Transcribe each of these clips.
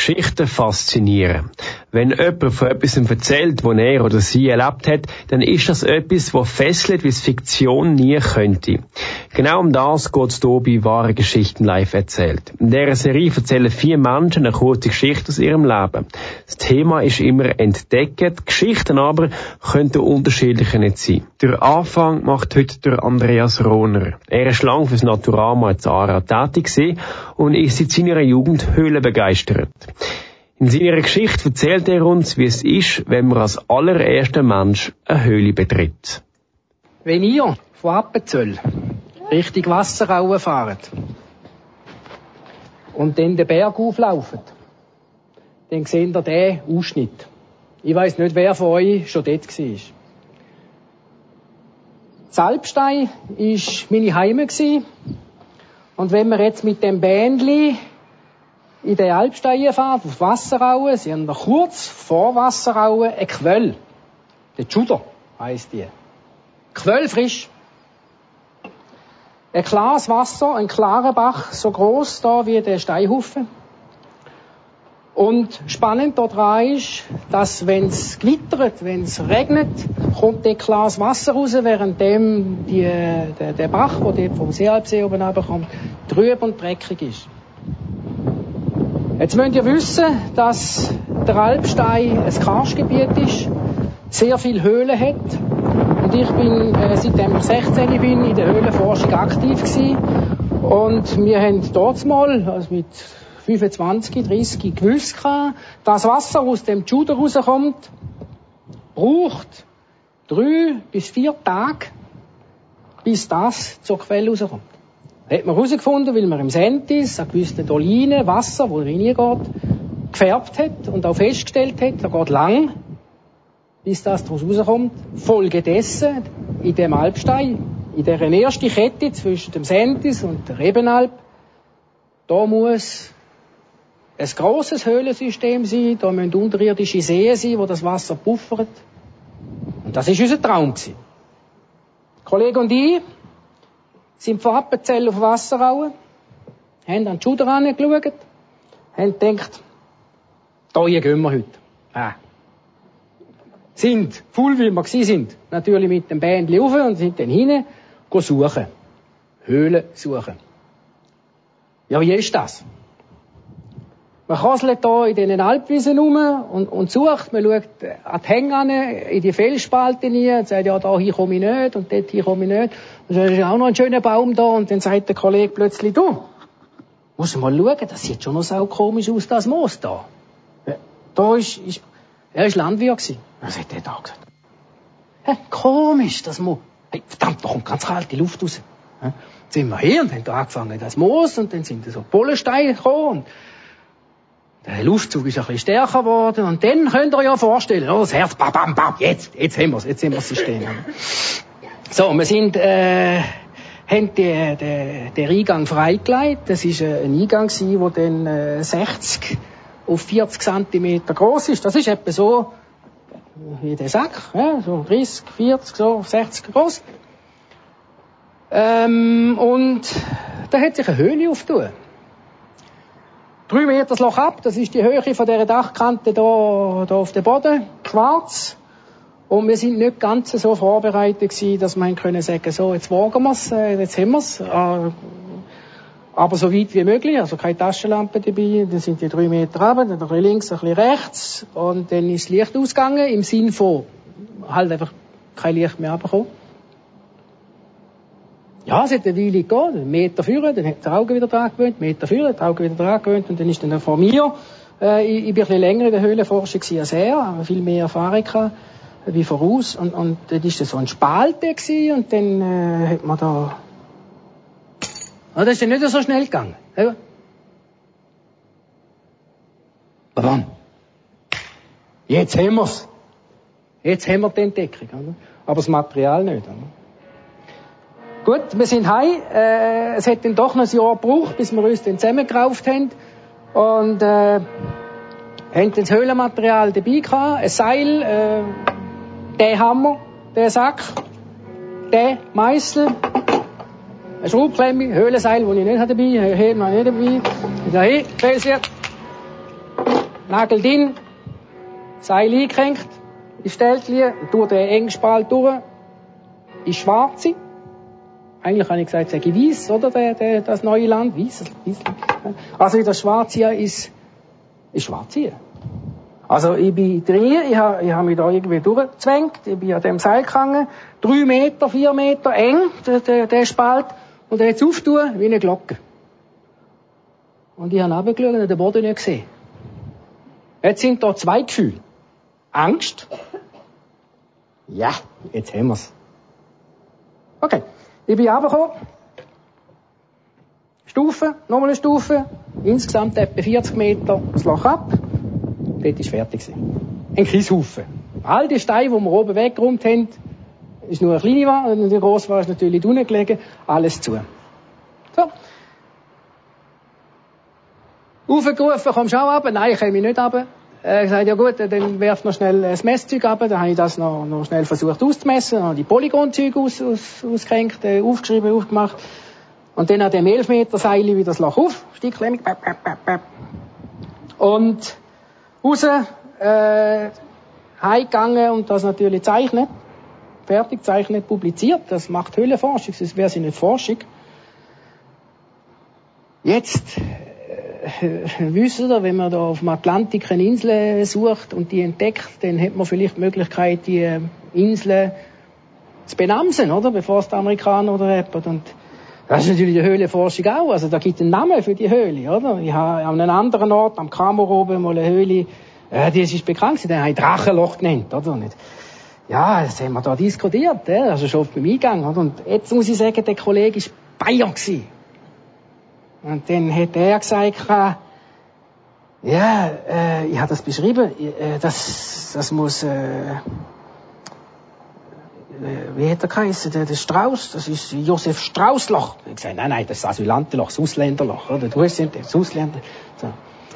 Geschichten faszinieren. Wenn jemand von etwas erzählt, was er oder sie erlebt hat, dann ist das etwas, was fesselt, wie es Fiktion nie könnte. Genau um das geht es hier bei «Wahre Geschichten live erzählt». In dieser Serie erzählen vier Menschen eine kurze Geschichte aus ihrem Leben. Das Thema ist immer entdecken, Geschichten aber könnten unterschiedlicher nicht sein. Der Anfang macht heute der Andreas Rohner. Er ist lang fürs Naturama in Zara tätig und ist seit seiner Jugend höhlenbegeistert. In seiner Geschichte erzählt er uns, wie es ist, wenn man als allererster Mensch eine Höhle betritt. Wenn ihr von Appenzell Richtung Wasseraue fahrt und dann den Berg auflaufen, dann seht ihr den Ausschnitt. Ich weiß nicht, wer von euch schon dort war. Salbstein war meine Heime. Und wenn wir jetzt mit dem Bändli in den Alpstein fahren, auf Wasseraue, sie haben noch kurz vor Wasseraue ein Quell. Der Juder heisst die. Quell frisch. Ein klares Wasser, ein klarer Bach, so groß da wie der Steinhaufen. Und spannend daran ist, dass wenn es gewittert, wenn es regnet, kommt ein klares Wasser raus, während dem die, der, der Bach, der vom Seealpsee oben kommt, trüb und dreckig ist. Jetzt müsst ihr wissen, dass der Alpstein ein Karstgebiet ist, sehr viele Höhlen hat. Und ich bin, äh, seitdem ich 16 bin, in der Höhlenforschung aktiv gewesen. Und wir haben dort mal, also mit 25, 30 gewusst, dass Wasser aus dem Juder rauskommt, braucht drei bis vier Tage, bis das zur Quelle rauskommt. Hat man herausgefunden, weil man im Sentis an gewissen Dolinen Wasser, wo reingeht, gefärbt hat und auch festgestellt hat, da geht lang, bis das daraus rauskommt. Folge dessen, in dem Alpstein, in der ersten Kette zwischen dem Sentis und der Rebenalp, da muss ein grosses Höhlensystem sein, da müssen unterirdische Seen sein, wo das Wasser puffert. Und das ist unser Traum gewesen. Kollege und ich sind von Appenzell auf Wasserauen, haben an die Schuder angeschaut, haben gedacht, da gehen wir heute. Ah. Sind, voll wie wir sind, natürlich mit dem Bändchen rauf und sind dann hinein, suchen. Höhlen suchen. Ja, wie ist das? Man kasselt hier in diesen Alpwiesen rum und, und sucht, man schaut an die Hänge an, in die Felsspalten rein und sagt, ja, da hier komme ich nicht und dort hier komme ich nicht. Und dann ist auch noch ein schöner Baum da und dann sagt der Kollege plötzlich, du, musst mal schauen, das sieht schon noch so komisch aus, das Moos da. Da ist, ist er ist Landwirt gewesen. Dann sagt er da gesagt, hey, komisch, das Moos. Hey, verdammt, da kommt ganz kalte Luft raus. Dann sind wir hier und haben da angefangen, das Moos, und dann sind da so Pollensteine gekommen, der Luftzug ist ein bisschen stärker geworden und dann könnt ihr ja vorstellen, oh, das Herz, bam, bam, bam, jetzt, jetzt haben wir's, jetzt haben wir das System. So, wir sind, äh, haben die, die, den Eingang freigelegt. Das ist äh, ein Eingang der dann äh, 60 auf 40 cm groß ist. Das ist etwa so wie der Sack, ja, so 30, 40, so 60 groß. Ähm, und da hat sich eine Höhle aufgetan. Drei Meter das Loch ab, das ist die Höhe von dieser Dachkante da, da auf dem Boden, schwarz. Und wir sind nicht ganz so vorbereitet gewesen, dass man können sagen, so, jetzt wagen wir's, äh, jetzt haben wir's. Äh, aber so weit wie möglich, also keine Taschenlampe dabei, dann sind die drei Meter runter, dann ein bisschen links, ein bisschen rechts, und dann ist das Licht ausgegangen, im Sinn von, halt einfach kein Licht mehr bekommen. Ja, es hat eine Weile gegeben, einen Meter führen, dann hat die Augen wieder dran gewöhnt, Meter führen, die Augen wieder dran gewöhnt, und dann ist dann vor mir, äh, ich, ich bin ein bisschen länger in der Höhlenforschung als er, viel mehr Erfahrung gehabt, wie voraus, und, und dann ist das so ein Spalte gewesen, und dann, äh, hat man da, ja, das ist dann nicht so schnell gegangen, ja. Bam. Jetzt haben wir's. Jetzt haben wir die Entdeckung, oder? aber das Material nicht. Oder? Gut, wir sind heim. Äh, es hat dann doch noch ein Jahr gebraucht, bis wir uns dann zusammengerauft haben. Und äh, haben das Höhlenmaterial dabei gehabt, ein Seil, äh, der Hammer, der Sack, der Meißel, eine Schraubklemme, Höhlenseil, das ich nicht dabei habe, hier noch nicht dabei. Da hin, Felsier. Nagel drin, Seil eingehängt, in Stelltchen, durch den engen Spalt durch, ist schwarze. Eigentlich habe ich gesagt, sage ich weiß, oder, der, der, das neue Land, weiß, weiß. Also das Schwarze ist, ist schwarz hier. Also ich bin drin, ich habe, ich habe mich da irgendwie durchgezwängt, ich bin an dem Seil gegangen, drei Meter, vier Meter eng, der, der, der Spalt, und jetzt auftun wie eine Glocke. Und ich habe runtergeschaut und den Boden nicht gesehen. Jetzt sind da zwei Gefühle. Angst. Ja, jetzt haben wir's. Okay. Ich bin runtergekommen. Stufe, nochmal eine Stufe. Insgesamt etwa 40 Meter das Loch ab. Dort war fertig. Ein Kieshaufen. All die Steine, die wir oben weggeräumt haben, ist nur eine kleine war, und die grosse war ist natürlich unten gelegen, alles zu. So. Aufgerufen, kommst du auch runter? Nein, ich komme nicht runter. Er gesagt, ja gut, dann werf noch schnell das Messzeug ab. Dann habe ich das noch, noch schnell versucht auszumessen, dann habe die Polygonzeuge aus, aus, ausgehängt, äh, aufgeschrieben, aufgemacht. Und dann an dem 11 Meter Seil wieder das Loch auf, Sticklämmig, bap, bap, bap, bap. Und raus, äh, heimgegangen und das natürlich zeichnet. Fertig zeichnet, publiziert. Das macht Höhlenforschung, sonst wäre sie nicht Forschung. Jetzt äh, wissen ihr, wenn man da auf dem Atlantik eine Insel sucht und die entdeckt, dann hat man vielleicht die Möglichkeit, die äh, Insel zu benamsen, oder? Bevor es die Amerikaner oder jemand. Und das ist natürlich die Höhlenforschung auch. Also da gibt es einen Namen für die Höhle, oder? Ich habe an einem anderen Ort, am Kammer oben, mal eine Höhle, äh, die ist bekannt, die haben Drachenloch genannt, oder? Nicht? Ja, das haben wir da diskutiert, ja? also schon beim Eingang, oder? Und jetzt muss ich sagen, der Kollege war Bayern gewesen. Und dann hat er gesagt, ja, äh, ich habe das beschrieben, äh, das, das muss, äh, wie hat er geheißen, der, der Strauß, das ist Josef Straußloch. Ich gesagt, nein, nein, das ist Asylantenloch, das Ausländerloch, oder? Du hast das Ausländer. So.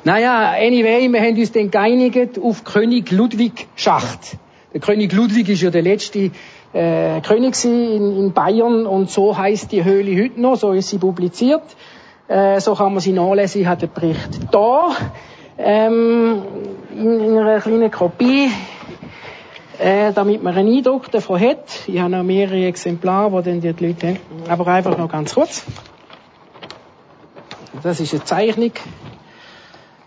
Naja, anyway, wir haben uns dann geeinigt auf König Ludwig Schacht. Der König Ludwig ist ja der letzte äh, König in, in Bayern und so heißt die Höhle heute noch, so ist sie publiziert. Äh, so kann man sie nachlesen. Habe den Bericht da ähm, in, in einer kleinen Kopie, äh, damit man einen Eindruck davon hat. Ich habe noch mehrere Exemplare, die dann die Leute haben. Aber einfach noch ganz kurz. Das ist eine Zeichnung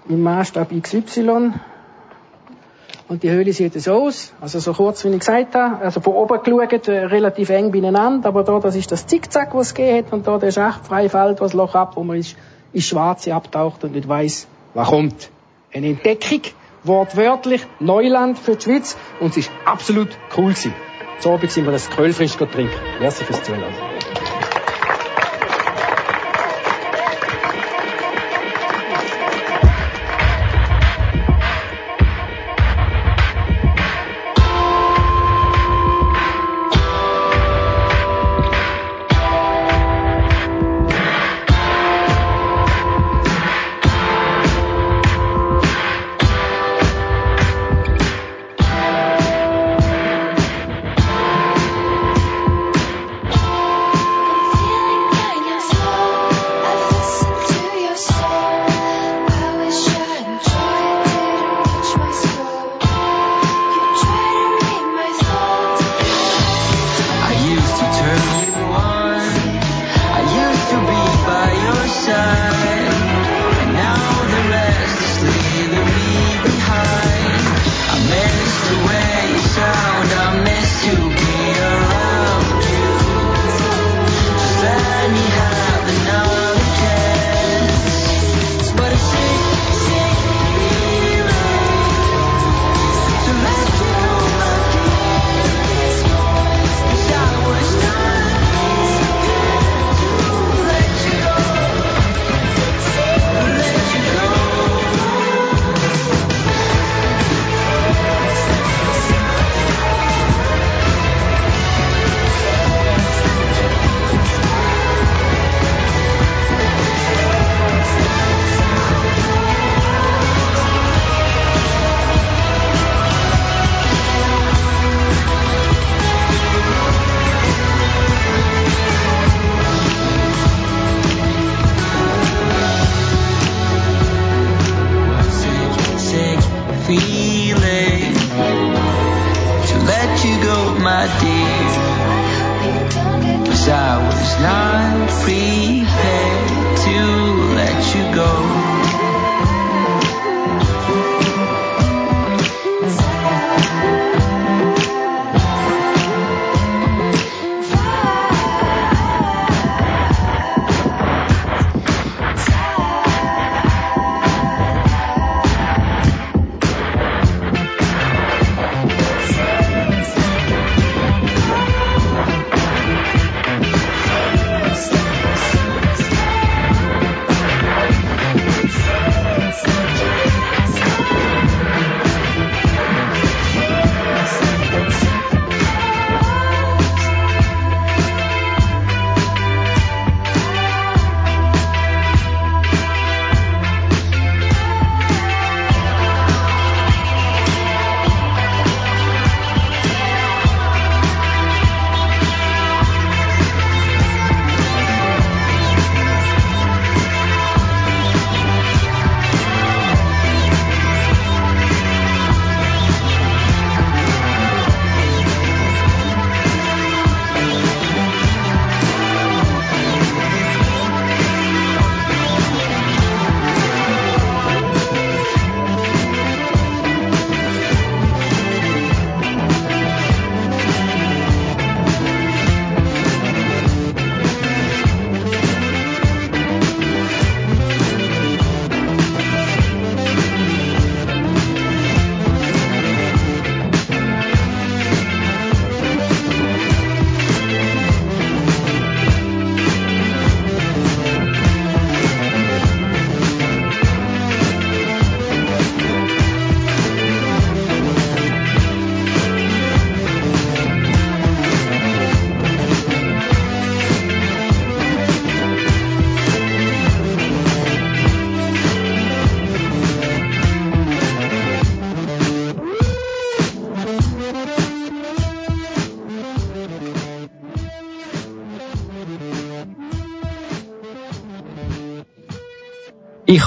im Maßstab XY. Und die Höhle sieht so aus. Also so kurz, wie ich gesagt habe. Also von oben geschaut, äh, relativ eng beieinander. Aber da, das ist das Zickzack, was es gegeben hat. Und da der Schacht frei fällt, was Loch ab, wo man ist, ist Schwarze abtaucht und nicht weiss, was kommt. Eine Entdeckung, wortwörtlich, Neuland für die Schweiz. Und es ist absolut cool gewesen. So Abend sind wir das Kölfrisch trinken. Merci fürs Zuhören.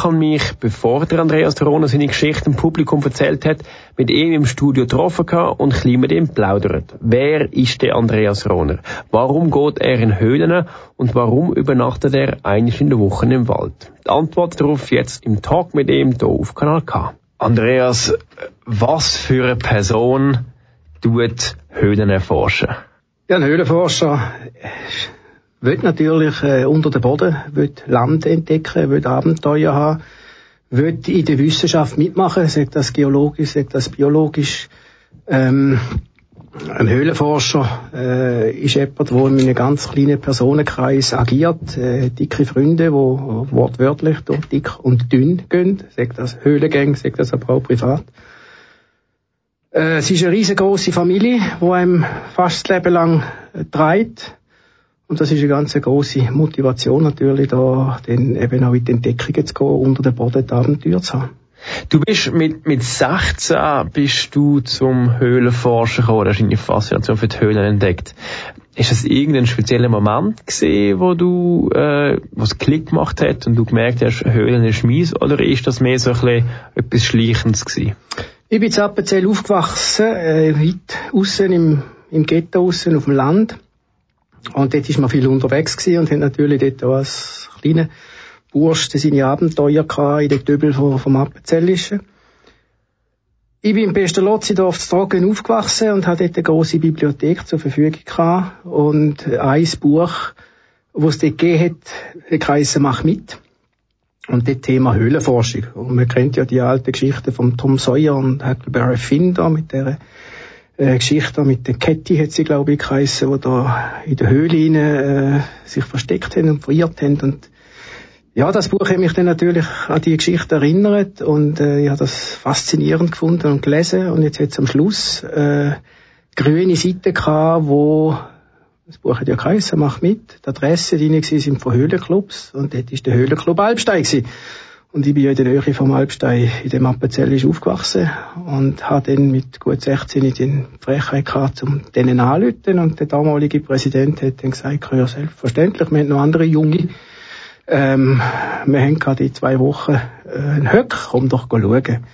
Ich habe mich, bevor der Andreas Rona seine Geschichte im Publikum erzählt hat, mit ihm im Studio getroffen und ein mit ihm plaudert. Wer ist der Andreas Rohner? Warum geht er in Höhlen und warum übernachtet er eigentlich in der Woche im Wald? Die Antwort darauf jetzt im Talk mit ihm hier auf Kanal K. Andreas, was für eine Person tut Höhlen erforschen? Ja, ein Höhlenforscher will natürlich äh, unter dem Boden, will Land entdecken, will Abenteuer haben, will in der Wissenschaft mitmachen, sagt das geologisch, sagt das biologisch. Ähm, ein Höhlenforscher äh, ist jemand, der in einem ganz kleinen Personenkreis agiert, äh, dicke Freunde, wo wortwörtlich durch dick und dünn gehen, sagt das Höhlengänge, sagt das aber auch privat. Äh, es ist eine riesengroße Familie, die einem fast das Leben lang trägt. Und das ist eine ganz große Motivation natürlich, da dann eben auch in die Entdeckungen zu gehen, unter dem Boden die Abenteuer zu haben. Du bist mit, mit 16 bist du zum Höhlenforschen gekommen, hast deine Faszination für die Höhlen entdeckt. Ist das irgendein spezieller Moment gesehen, wo du, äh, was Klick gemacht hat und du gemerkt hast, Höhlen ist mies, oder ist das mehr so ein bisschen etwas Schleichendes gewesen? Ich bin in Appenzell aufgewachsen, äh, weit aussen im, im Ghetto aussen auf dem Land. Und dort ist man viel unterwegs gewesen und hat natürlich dort auch als kleiner Bursch seine Abenteuer gehabt in den Töbel vom, vom Appenzellischen. Ich bin im Pestalozzi-Dorf zu Trocken aufgewachsen und hatte dort eine grosse Bibliothek zur Verfügung gehabt und ein Buch, wo es dort gegeben hat, heisst «Mach mit». Und das Thema Höhlenforschung. Und man kennt ja die alte Geschichte von Tom Sawyer und Huckleberry Finn da mit der äh, Geschichte mit der Kette hat sie, glaube ich, geheissen, die da in der Höhle rein, äh, sich versteckt haben und verirrt haben. Und ja, das Buch hat mich dann natürlich an die Geschichte erinnert und äh, ich habe das faszinierend gefunden und gelesen. Und jetzt hat am Schluss äh, grüne Seiten gehabt, wo das Buch hat ja geheissen, mach mit. Die Adresse, drin sind von Höhlenclubs und dort ist der Höhlenclub Alpstein gewesen. Und ich bin ja in der Nähe vom Alpstein in dem Appenzellisch aufgewachsen und habe dann mit gut 16 die Frechheit gehabt, um denen anzurufen. Und der damalige Präsident hat dann gesagt, ja, selbstverständlich, wir haben noch andere Junge. Ähm, wir haben gerade in zwei Wochen äh, einen Höck, komm doch schauen.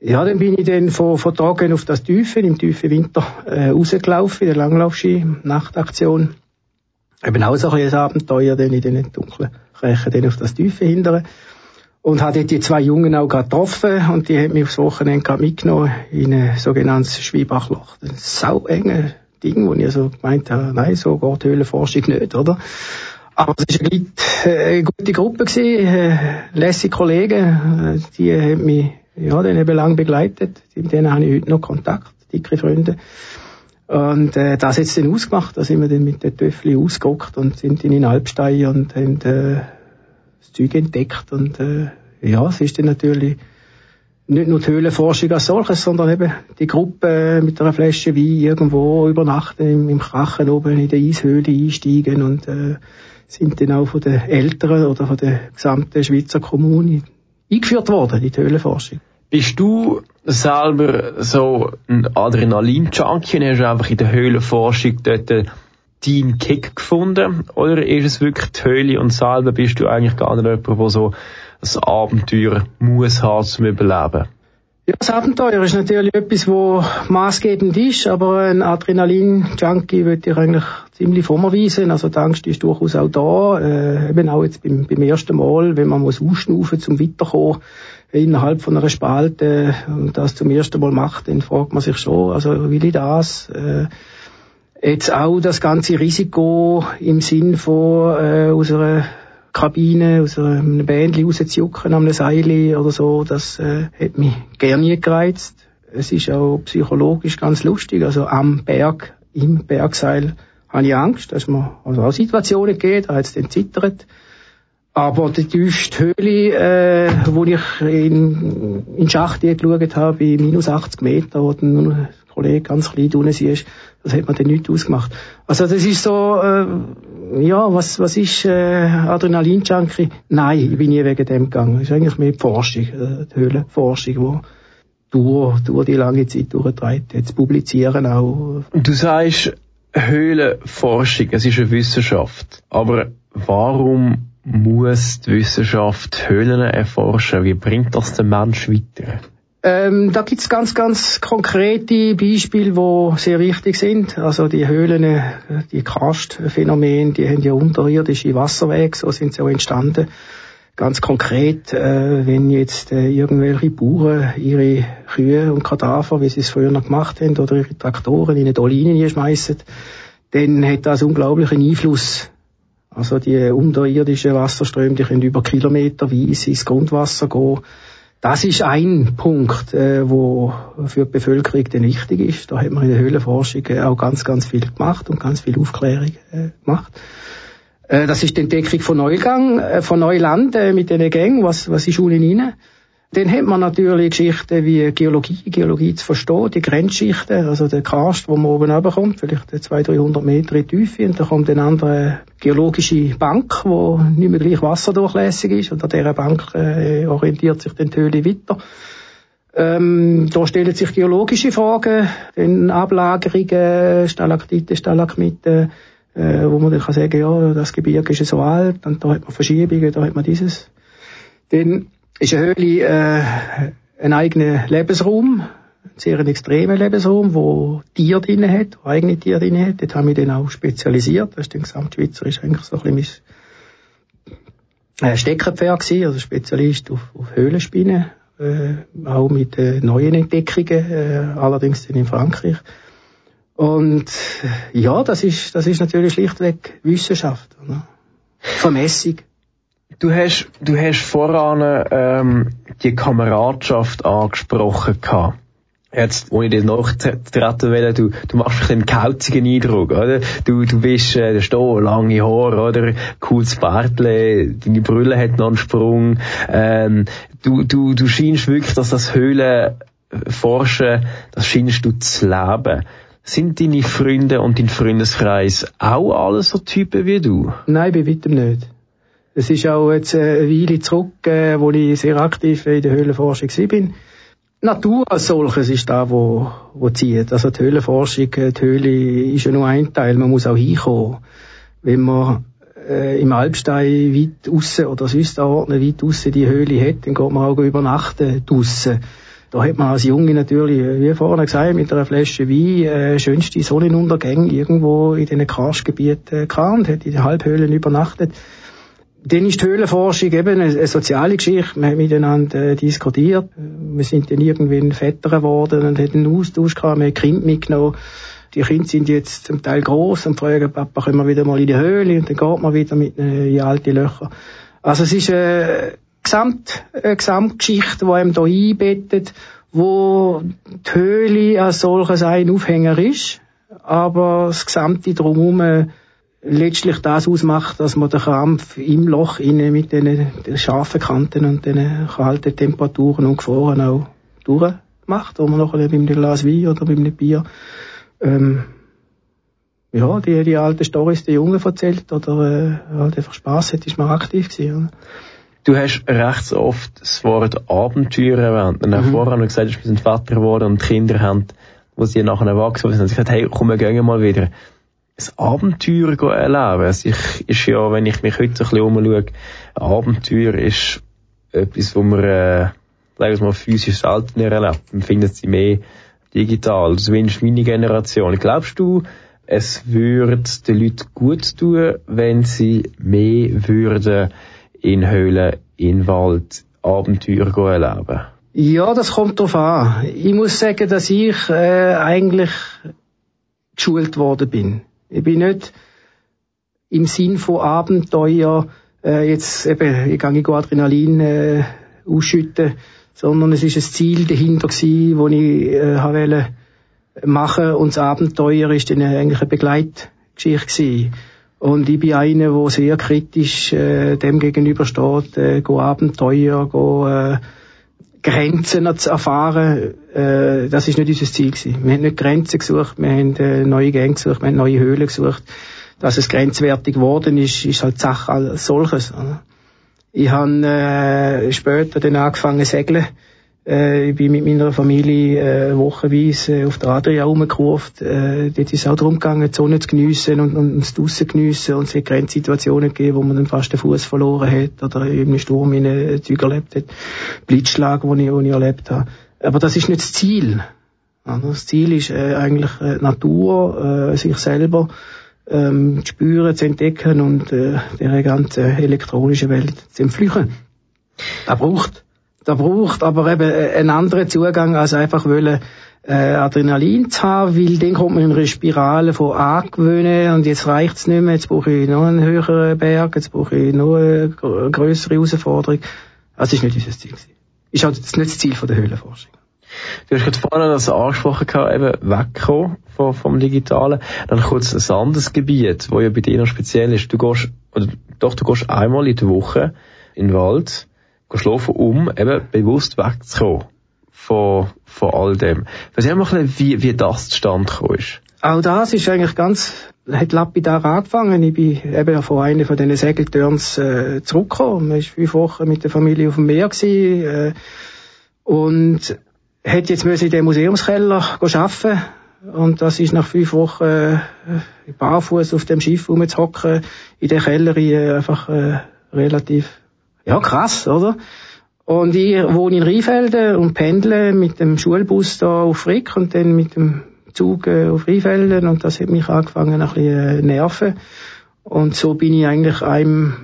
Ja, dann bin ich dann von, von Tagen auf das Tiefe, im tiefen Winter, äh, rausgelaufen, in der Langlaufski, Nachtaktion. eben auch so ein, Abenteuer, dann in den dunklen Krechen, dann auf das Tiefe hindern. Und habe die zwei Jungen auch getroffen und die haben mich aufs Wochenende mitgenommen in ein sogenanntes Schwiebachloch. Ein sau enge Ding, wo ich so gemeint habe, nein, so geht Höhlenforschung nicht, oder? Aber es war eine, eine gute Gruppe, gewesen, äh, lässige Kollegen, äh, die haben mich ja, dann eben lang begleitet. Mit denen habe ich heute noch Kontakt, dicke Freunde. Und äh, das hat es dann ausgemacht, da sind wir dann mit den Töffel ausgeguckt und sind in den Alpstein und haben äh, das Zeug entdeckt. Und äh, ja, es ist dann natürlich nicht nur die Höhlenforschung als solches, sondern eben die Gruppe mit einer Flasche Wein irgendwo übernachten im, im Krachen oben in der Eishöhle einsteigen und äh, sind dann auch von den Eltern oder von der gesamten Schweizer Kommune eingeführt worden in die Höhlenforschung. Bist du selber so ein Adrenalin-Junkie hast du einfach in der Höhlenforschung dort deinen Kick gefunden? Oder ist es wirklich die Höhle und selber bist du eigentlich gar nicht jemand, der so ein Abenteuer muss haben zum Überleben? Ja, das Abenteuer ist natürlich etwas, wo maßgebend ist, aber ein Adrenalin-Junkie würde ich eigentlich ziemlich vorweisen. Also die Angst ist durchaus auch da. Äh, eben auch jetzt beim, beim ersten Mal, wenn man muss ausschnaufen zum Weiterkommen innerhalb von einer Spalte und das zum ersten Mal macht, dann fragt man sich schon, also will ich das? Äh, jetzt auch das ganze Risiko im Sinn von äh, aus einer Kabine, aus einem Bändchen rauszujucken, am Seil oder so, das äh, hat mich gerne nie gereizt. Es ist auch psychologisch ganz lustig, also am Berg, im Bergseil habe ich Angst, dass man also auch Situationen geht, da hat es dann zittert. Aber die tiefste Höhle, äh, wo ich in, in Schacht geschaut habe, bei minus 80 Meter, wo dann Kollege ganz klein unten ist, das hat man dann nicht ausgemacht. Also das ist so, äh, ja, was, was ist äh, Adrenalin-Junkie? Nein, ich bin nie wegen dem gegangen. Das ist eigentlich mehr die Forschung, äh, die Höhlenforschung, die durch, durch die lange Zeit durchtreibt. Jetzt publizieren auch. Du sagst, Höhlenforschung, es ist eine Wissenschaft. Aber warum muss die Wissenschaft Höhlen erforschen? Wie bringt das den Mensch weiter? Ähm, da gibt's ganz, ganz konkrete Beispiele, die sehr wichtig sind. Also die Höhlen, die Karstphänomene, die haben ja unterirdische Wasserwege, so sind sie auch entstanden. Ganz konkret, äh, wenn jetzt äh, irgendwelche Bauern ihre Kühe und Kadaver, wie sie es früher noch gemacht haben, oder ihre Traktoren in eine Dolinen schmeißen, dann hat das unglaublichen Einfluss also die unterirdischen Wasserströme, die können über Kilometer weit ins Grundwasser gehen. Das ist ein Punkt, äh, wo für die Bevölkerung dann wichtig ist. Da hat man in der Höhlenforschung äh, auch ganz, ganz viel gemacht und ganz viel Aufklärung äh, gemacht. Äh, das ist die Entdeckung von Neugang, äh, von Neuland äh, mit den Gängen. Was, was ist unten rein? Dann hat man natürlich Geschichten wie Geologie, Geologie zu verstehen, die Grenzschichten, also der Karst, wo man oben runterkommt, vielleicht 200, 300 Meter in die Tiefe, und da kommt eine andere geologische Bank, wo nicht mehr gleich wasserdurchlässig ist, und an dieser Bank äh, orientiert sich dann die Höhle weiter. Ähm, da stellen sich geologische Fragen, dann Ablagerungen, Stalaktiten, Stalagmiten, äh, wo man dann kann sagen, ja, das Gebirge ist so alt, und da hat man Verschiebungen, da hat man dieses. Dann ist eine Höhle äh, ein eigener Lebensraum, ein sehr extremer Lebensraum, wo Tiere drin hat, wo eigene Tiere drin hat. Dort haben wir dann auch spezialisiert. Das ist dann gesamtschweizerisch eigentlich so ein bisschen mein äh, Steckerpferd gewesen, also Spezialist auf, auf Höhlenspinnen, äh, auch mit äh, neuen Entdeckungen, äh, allerdings in Frankreich. Und äh, ja, das ist, das ist natürlich schlichtweg Wissenschaft, oder? Vermessung. Du hast, du hast voran ähm, die Kameradschaft angesprochen gehabt. Jetzt, ich dir nachtreten will, du, du machst einen kauzigen Eindruck, oder? Du, du bist, äh, da stehen lange Haare, oder? Cooles Bärtle, deine Brille hat noch einen Sprung, ähm, du, du, du scheinst wirklich, dass das Höhlenforschen, das scheinst du zu leben. Sind deine Freunde und dein Freundeskreis auch alle so Typen wie du? Nein, bei weitem nicht. Es ist auch jetzt eine Weile zurück, äh, wo ich sehr aktiv in der Höhlenforschung bin. Natur als solches ist da, wo, wo zieht. Also die Höhlenforschung, äh, die Höhle ist ja nur ein Teil, man muss auch hinkommen. Wenn man äh, im Alpstein weit aussen oder sonst da weit aussen die Höhle hat, dann geht man auch übernachten draussen. da hat man als Junge natürlich, wie vorhin gesagt, mit einer Flasche Wein äh, schönste Sonnenuntergänge irgendwo in diesen Karstgebieten äh, gehabt, hat in den Halbhöhlen übernachtet. Dann ist die Höhlenforschung eben eine, soziale Geschichte. Wir haben miteinander äh, diskutiert. Wir sind dann irgendwann Väter geworden und haben einen Austausch gehabt. Wir haben Kind mitgenommen. Die Kinder sind jetzt zum Teil groß und fragen, Papa, können wir wieder mal in die Höhle? Und dann geht man wieder mit äh, in alte Löcher. Also es ist eine, Gesamt, eine Gesamtgeschichte, die einem hier einbettet, wo die Höhle als solches ein Aufhänger ist, aber das Gesamte drumherum letztlich das ausmacht, dass man den Krampf im Loch innen mit den, scharfen Kanten und den kalten Temperaturen und Gefahren auch durchmacht, wo man nachher mit einem Glas Wein oder mit einem Bier ähm, ja, die, die alten Storys der Jungen erzählt oder äh, halt einfach Spass hat, ist man aktiv gewesen. Oder? Du hast recht oft das Wort Abenteuer erwähnt. Und auch mhm. vorher noch gesagt, wir sind Vater geworden und Kinder haben, wo sie nachher erwachsen sind. Und sie gesagt, hey, komm, wir gehen mal wieder ein Abenteuer erleben. Also ich, ist ja, wenn ich mich heute ein bisschen umschaue, ein Abenteuer ist etwas, wo man, äh, sagen wir mal, physisch selten erlebt. Man findet sie mehr digital. Zumindest meine Generation. Glaubst du, es würde den Leuten gut tun, wenn sie mehr würden in Höhlen, in Wald, Abenteuer erleben? Ja, das kommt drauf an. Ich muss sagen, dass ich äh, eigentlich geschult worden bin. Ich bin nicht im Sinn von Abenteuer äh, jetzt eben, ich gehe Adrenalin äh, ausschütten, sondern es ist ein Ziel dahinter gewesen, wo ich äh, wollte machen und das Abenteuer ist dann eigentlich eine Begleitgeschichte gewesen. Und ich bin einer, der sehr kritisch äh, dem gegenübersteht, äh, go Abenteuer, go äh, Grenzen zu erfahren, äh, das ist nicht unser Ziel gewesen. Wir haben nicht Grenzen gesucht, wir haben äh, neue Gänge gesucht, wir haben neue Höhlen gesucht. Dass es grenzwertig geworden ist, ist halt Sache als solches. Ich habe äh, später dann angefangen zu segeln äh, ich bin mit meiner Familie äh, wochenweise auf der Adria rumgekurft. Äh, dort ist es auch darum gegangen, die Sonne zu geniessen und, und das Draussen geniessen. Und es hat Grenzsituationen gegeben, wo man dann fast den Fuß verloren hat oder in einem Sturm in einem Zeug erlebt hat. Blitzschlag, den ich, wo ich erlebt habe. Aber das ist nicht das Ziel. Das Ziel ist äh, eigentlich äh, Natur, äh, sich selber ähm, zu spüren, zu entdecken und äh, der ganzen elektronischen Welt zu entflüchen. Das braucht da braucht aber eben äh, einen anderen Zugang als einfach wollen, äh, Adrenalin zu haben, weil dann kommt man in eine Spirale von Angewöhnen und jetzt reicht's nicht mehr, jetzt brauche ich noch einen höheren Berg, jetzt brauche ich noch eine größere Herausforderung. Das ist nicht unser Ziel. Ist halt nicht das Ziel der Höhlenforschung. Du hast gerade vorhin das angesprochen, eben wegkommen vom, vom Digitalen. Dann kurz ein anderes Gebiet, wo ja bei dir noch speziell ist. Du gehst, oder doch, du gehst einmal in der Woche in den Wald schlafen, um eben bewusst wegzukommen von, von all dem. Erzähl mal ein bisschen, wie, wie das zustande gekommen ist. Auch das ist eigentlich ganz, hat lapidar angefangen. Ich bin eben von einer von diesen Segeltörns äh, zurückgekommen. Man war fünf Wochen mit der Familie auf dem Meer gewesen, äh, und hätte jetzt müssen in den Museumskeller arbeiten und das ist nach fünf Wochen äh, barfuß auf dem Schiff rumzuhocken, in der Keller äh, einfach äh, relativ ja, krass, oder? Und ich wohne in Rheinfelden und pendle mit dem Schulbus da auf Frick und dann mit dem Zug äh, auf Rheinfelden und das hat mich angefangen ein bisschen äh, nerven. Und so bin ich eigentlich einem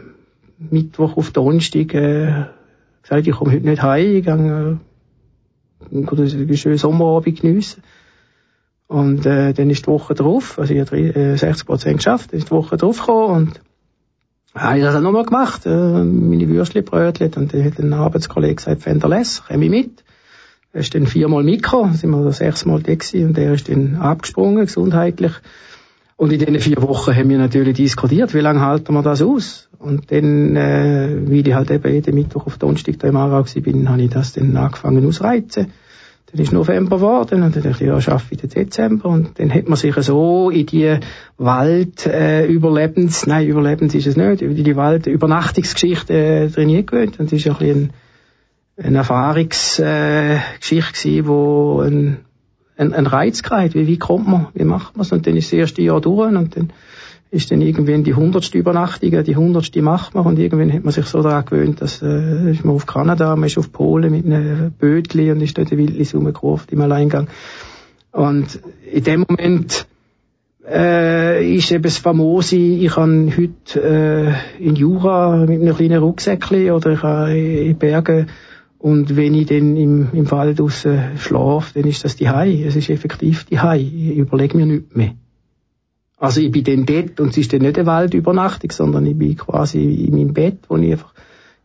Mittwoch auf Donnerstag äh, gesagt, ich komme heute nicht heim, ich gehe äh, einen schönen Sommerabend geniessen. Und äh, dann ist die Woche drauf, also ich habe äh, 60 Prozent geschafft, dann ist die Woche drauf gekommen und habe ich das auch nochmal gemacht, äh, meine Würstchen brötelt und dann hat ein Arbeitskollege gesagt, Fender Les, komm ich mit. Er ist dann viermal mitgekommen, sind wir sechsmal da gewesen und er ist dann abgesprungen, gesundheitlich. Und in diesen vier Wochen haben wir natürlich diskutiert, wie lange halten wir das aus? Und dann, äh, weil ich halt eben jeden Mittwoch auf Donnerstag da im Aarau bin, habe ich das dann angefangen ausreizen. Dann ist November geworden und dann dachte ich, ja, schaffe ich den Dezember. Und dann hat man sich so in die Wald äh, Überlebens, nein, Überlebens ist es nicht, in die Wald Übernachtungsgeschichte äh, trainiert gewöhnt. Und das ist ein bisschen eine Erfahrungsgeschichte äh, wo ein, ein, ein Reiz hatte. Wie, wie kommt man, wie macht man es? Und dann ist das erste Jahr durch und dann ist dann irgendwann die hundertste Übernachtung, die hundertste macht man und irgendwann hat man sich so daran gewöhnt, dass äh, ist man auf Kanada, man ist auf Polen mit einem Bötli und ist dort wildlich rumgekurft im Alleingang. Und in dem Moment äh, ist eben das Famose, ich kann heute äh, in Jura mit einem kleinen Rucksäckchen oder ich kann in Bergen und wenn ich dann im, im Wald draussen schlafe, dann ist das die Hai. Es ist effektiv die Hai. Ich überlege mir nichts mehr. Also ich bin dann dort und es ist dann nicht eine Waldübernachtung, sondern ich bin quasi in meinem Bett, wo ich einfach,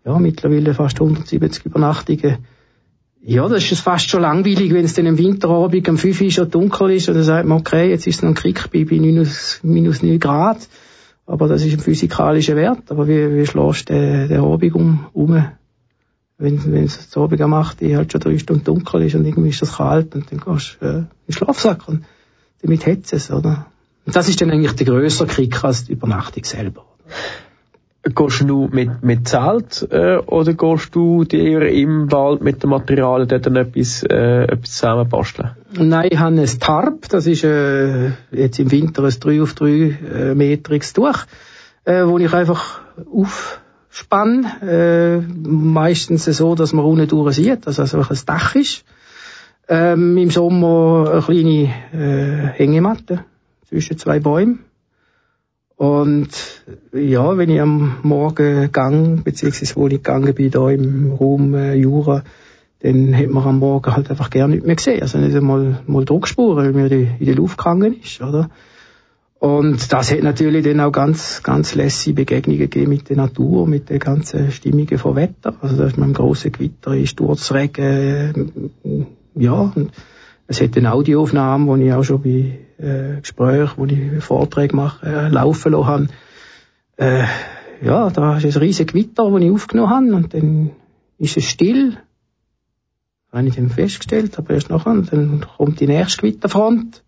ja, mittlerweile fast 170 Übernachtungen ja, das ist fast schon langweilig, wenn es dann im Winterabend um 5 Uhr schon dunkel ist und dann sagt man, okay, jetzt ist es noch ein Krieg bei minus, minus 9 Grad. Aber das ist ein physikalischer Wert. Aber wie, wie schlägst du den, den Abend um, um? Wenn, wenn es zu Abend am 8 Uhr halt schon drei Stunden dunkel ist und irgendwie ist das kalt und dann gehst du äh, in den Schlafsack und damit hetzt es, oder? Und das ist dann eigentlich der größere Krieg als die Übernachtung selber. Gehst du mit, mit Zelt äh, oder gehst du dir im Wald mit dem Material dort dann etwas, äh, etwas zusammenbasteln? Nein, ich habe ein Tarp, das ist äh, jetzt im Winter ein 3 auf 3 äh, metriges Tuch, äh, wo ich einfach aufspanne, äh, meistens so, dass man unten durch sieht, dass es einfach ein Dach ist. Ähm, Im Sommer eine kleine äh, Hängematte zwischen zwei Bäumen und ja, wenn ich am Morgen gang, beziehungsweise wo ich gegangen bin, da im Raum äh, Jura, dann hat man am Morgen halt einfach gar nicht mehr gesehen. Also nicht einmal mal Druckspuren, weil mir die in die Luft gegangen ist, oder? Und das hat natürlich dann auch ganz, ganz lässige Begegnungen gegeben mit der Natur, mit der ganzen Stimmungen von Wetter. Also da ist man im grossen Gewitter, Sturzregen, äh, ja, und es hat eine Audioaufnahme, wo ich auch schon bei äh, Gesprächen, wo ich Vorträge mache, äh, laufen lassen habe. Äh, ja, da ist ein riesiges Gewitter, das ich aufgenommen habe und dann ist es still. Das habe ich dann festgestellt, aber erst nachher, und dann kommt die nächste Gewitterfront.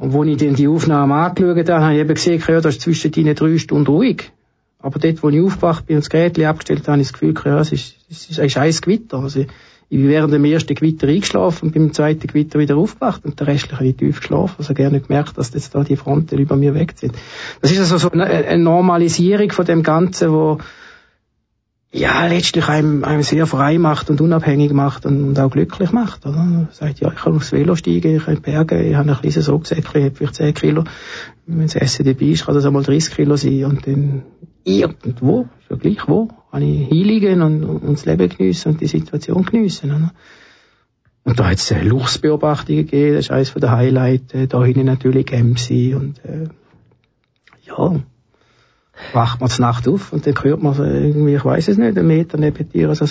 Und wo ich dann die Aufnahme angeschaut habe, habe ich eben gesehen, ja, das ist zwischen deinen drei Stunden ruhig. Aber dort, wo ich aufgewacht bin und das Gerät abgestellt habe, habe ich das Gefühl, ja, es ist, es ist ein scheiß Gewitter. Also, ich bin während dem ersten Gewitter eingeschlafen und beim zweiten Gewitter wieder aufgewacht und der restliche ich tief geschlafen. Also gerne gemerkt, dass jetzt da die Fronten über mir weg sind. Das ist also so eine, Normalisierung von dem Ganzen, wo ja, letztlich einem, einem sehr frei macht und unabhängig macht und, und auch glücklich macht. Oder? Man sagt, ja, ich kann aufs Velo steigen, ich kann in Berge, ich habe ein kleines Rucksäckchen, ich habe vielleicht 10 Kilo. Wenn das Essen dabei ist, kann das einmal 30 Kilo sein und dann irgendwo, ist gleich wo, kann ich hinliegen und, und das Leben geniessen und die Situation geniessen. Oder? Und da hat es äh, Luchsbeobachtungen gegeben, das ist eines der Highlights, äh, da hinten natürlich MC und äh, ja, wacht man zur Nacht auf und dann hört man so irgendwie, ich weiß es nicht, einen Meter neben dir, also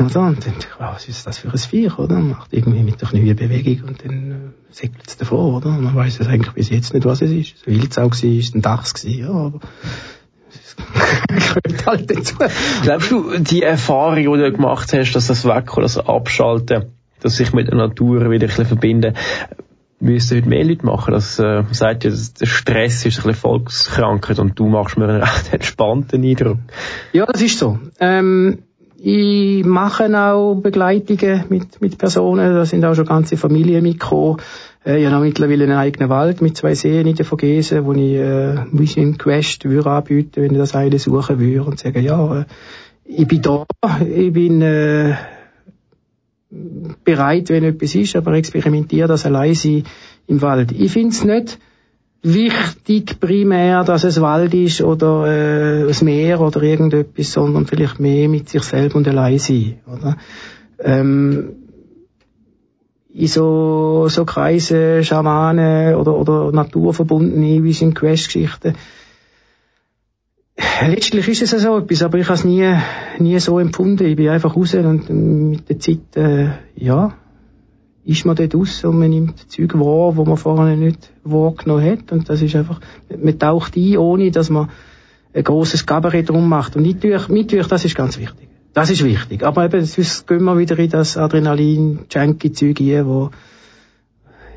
oder? Und dann, oh, was ist das für ein Viech, oder? Man macht irgendwie mit der Bewegung und dann äh, segelt es davor, oder? Man weiß es eigentlich bis jetzt nicht, was es ist. Es war Wildsau es ein Dachs ja, aber gehört halt dazu. Glaubst du, die Erfahrung, die du gemacht hast, dass das Wegkommen, das Abschalten, dass sich mit der Natur wieder ein bisschen verbinden, müssen heute mehr Leute machen. Das äh, sagt ja, der Stress ist ein bisschen Volkskrankheit und du machst mir einen recht entspannten Eindruck. Ja, das ist so. Ähm, ich mache auch Begleitungen mit, mit Personen, da sind auch schon ganze Familien mitgekommen. Äh, ich habe mittlerweile einen eigenen Wald mit zwei Seen in der Vogesen, wo ich äh, Vision Quest würde anbieten, wenn ich das eine suchen würde und sagen, ja, äh, ich bin da, ich bin äh, bereit, wenn etwas ist, aber experimentiere das allein sein im Wald. Ich finde es nicht wichtig primär, dass es Wald ist oder äh, das Meer oder irgendetwas, sondern vielleicht mehr mit sich selbst und allein sein. Oder? Ähm, in so, so Kreise, Schamane oder, oder naturverbundene Vision Quest Geschichten, letztlich ist es so etwas, aber ich habe es nie, nie so empfunden. Ich bin einfach raus und mit der Zeit, äh, ja, ist man dort raus und man nimmt Zeug wahr, wo man vorher nicht wahrgenommen hat. Und das ist einfach, man taucht ein, ohne dass man ein grosses Gabarett drum macht. Und Mittwoch, Mittwoch, das ist ganz wichtig. Das ist wichtig. Aber eben, sonst gehen wir wieder in das Adrenalin-Junkie-Zeug ein, wo,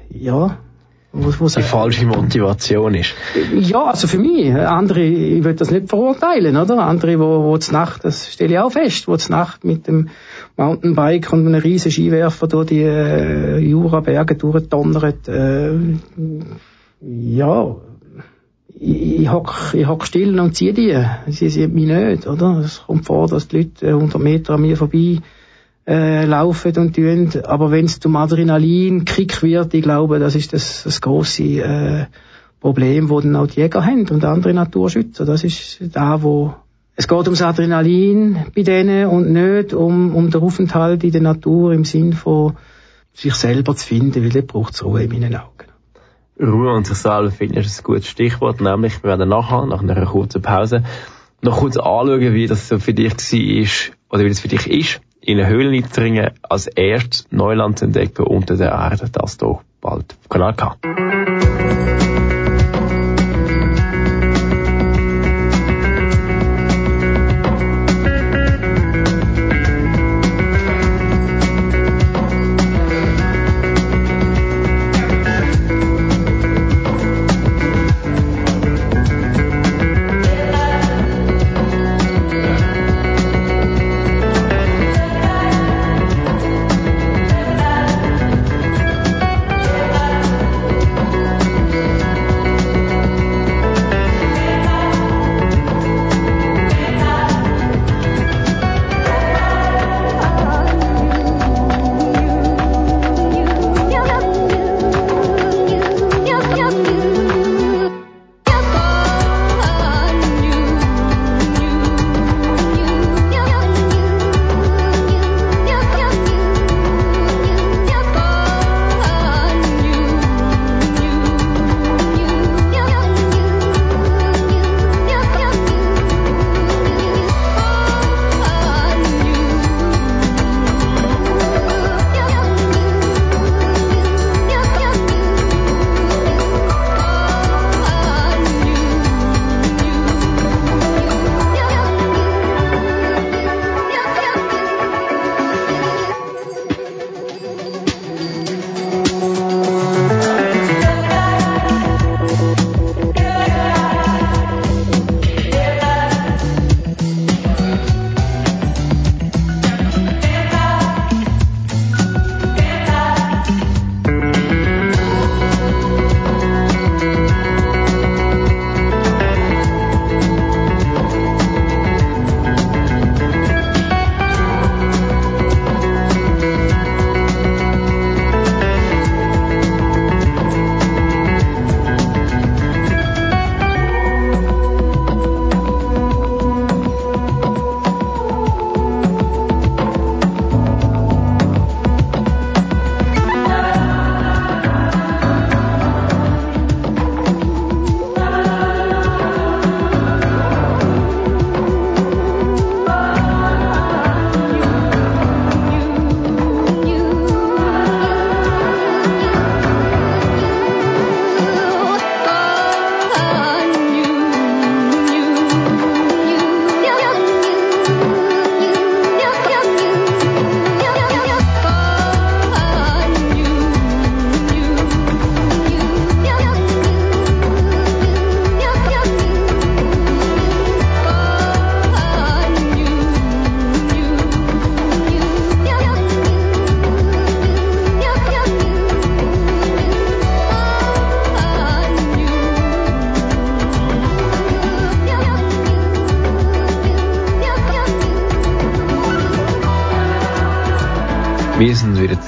ja, wo, wo die falsche Motivation ist. Ja, also für mich. Andere, ich will das nicht verurteilen, oder? Andere, wo, wo Nacht, das stelle ich auch fest, wo Nacht mit dem Mountainbike und einem riesen Skiwerfer durch die äh, Juraberge durchdonnert, äh, Ja, ich, ich hock, ich hock still und ziehe die. Sie sieht mich nicht, oder? Es kommt vor, dass die Leute 100 Meter an mir vorbei äh, laufen und tun. Aber wenn es zum Adrenalin-Kick wird, ich glaube, das ist das, das große äh, Problem, wo dann auch die Jäger haben und andere Naturschützer. Das ist da, wo es geht ums Adrenalin bei denen und nicht um, um den Aufenthalt in der Natur im Sinn von sich selber zu finden, weil dort braucht es Ruhe in meinen Augen. Ruhe und sich selber finden ist ein gutes Stichwort, nämlich wir werden nachher, nach einer kurzen Pause, noch kurz anschauen, wie das so für dich war, oder wie das für dich ist, in eine Höhle einzudringen, als erstes Neuland zu entdecken unter der Erde, das hier bald auf Kanal K.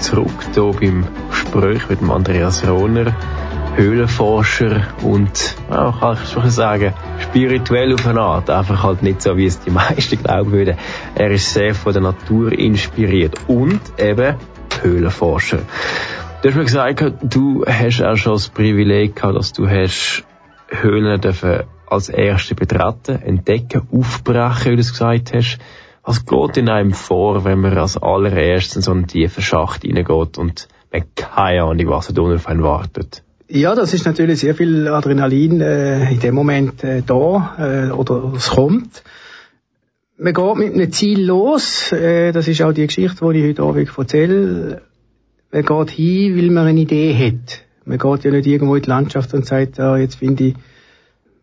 zurück hier beim Gespräch mit dem Andreas Rohner, Höhlenforscher und, ja, kann ich schon sagen, spirituell auf eine Art. Einfach halt nicht so, wie es die meisten glauben würden. Er ist sehr von der Natur inspiriert und eben Höhlenforscher. Du hast mir gesagt, du hast auch schon das Privileg gehabt, dass du hast Höhlen dürfen als erste betreten, entdecken, aufbrechen, wie du es gesagt hast. Was geht in einem vor, wenn man als allererstes in so einen tiefen Schacht reingeht und man keine Ahnung, was da auf einen wartet? Ja, das ist natürlich sehr viel Adrenalin äh, in dem Moment äh, da äh, oder es kommt. Man geht mit einem Ziel los. Äh, das ist auch die Geschichte, die ich heute Abend erzähle. Man geht hin, weil man eine Idee hat. Man geht ja nicht irgendwo in die Landschaft und sagt, ah, jetzt finde ich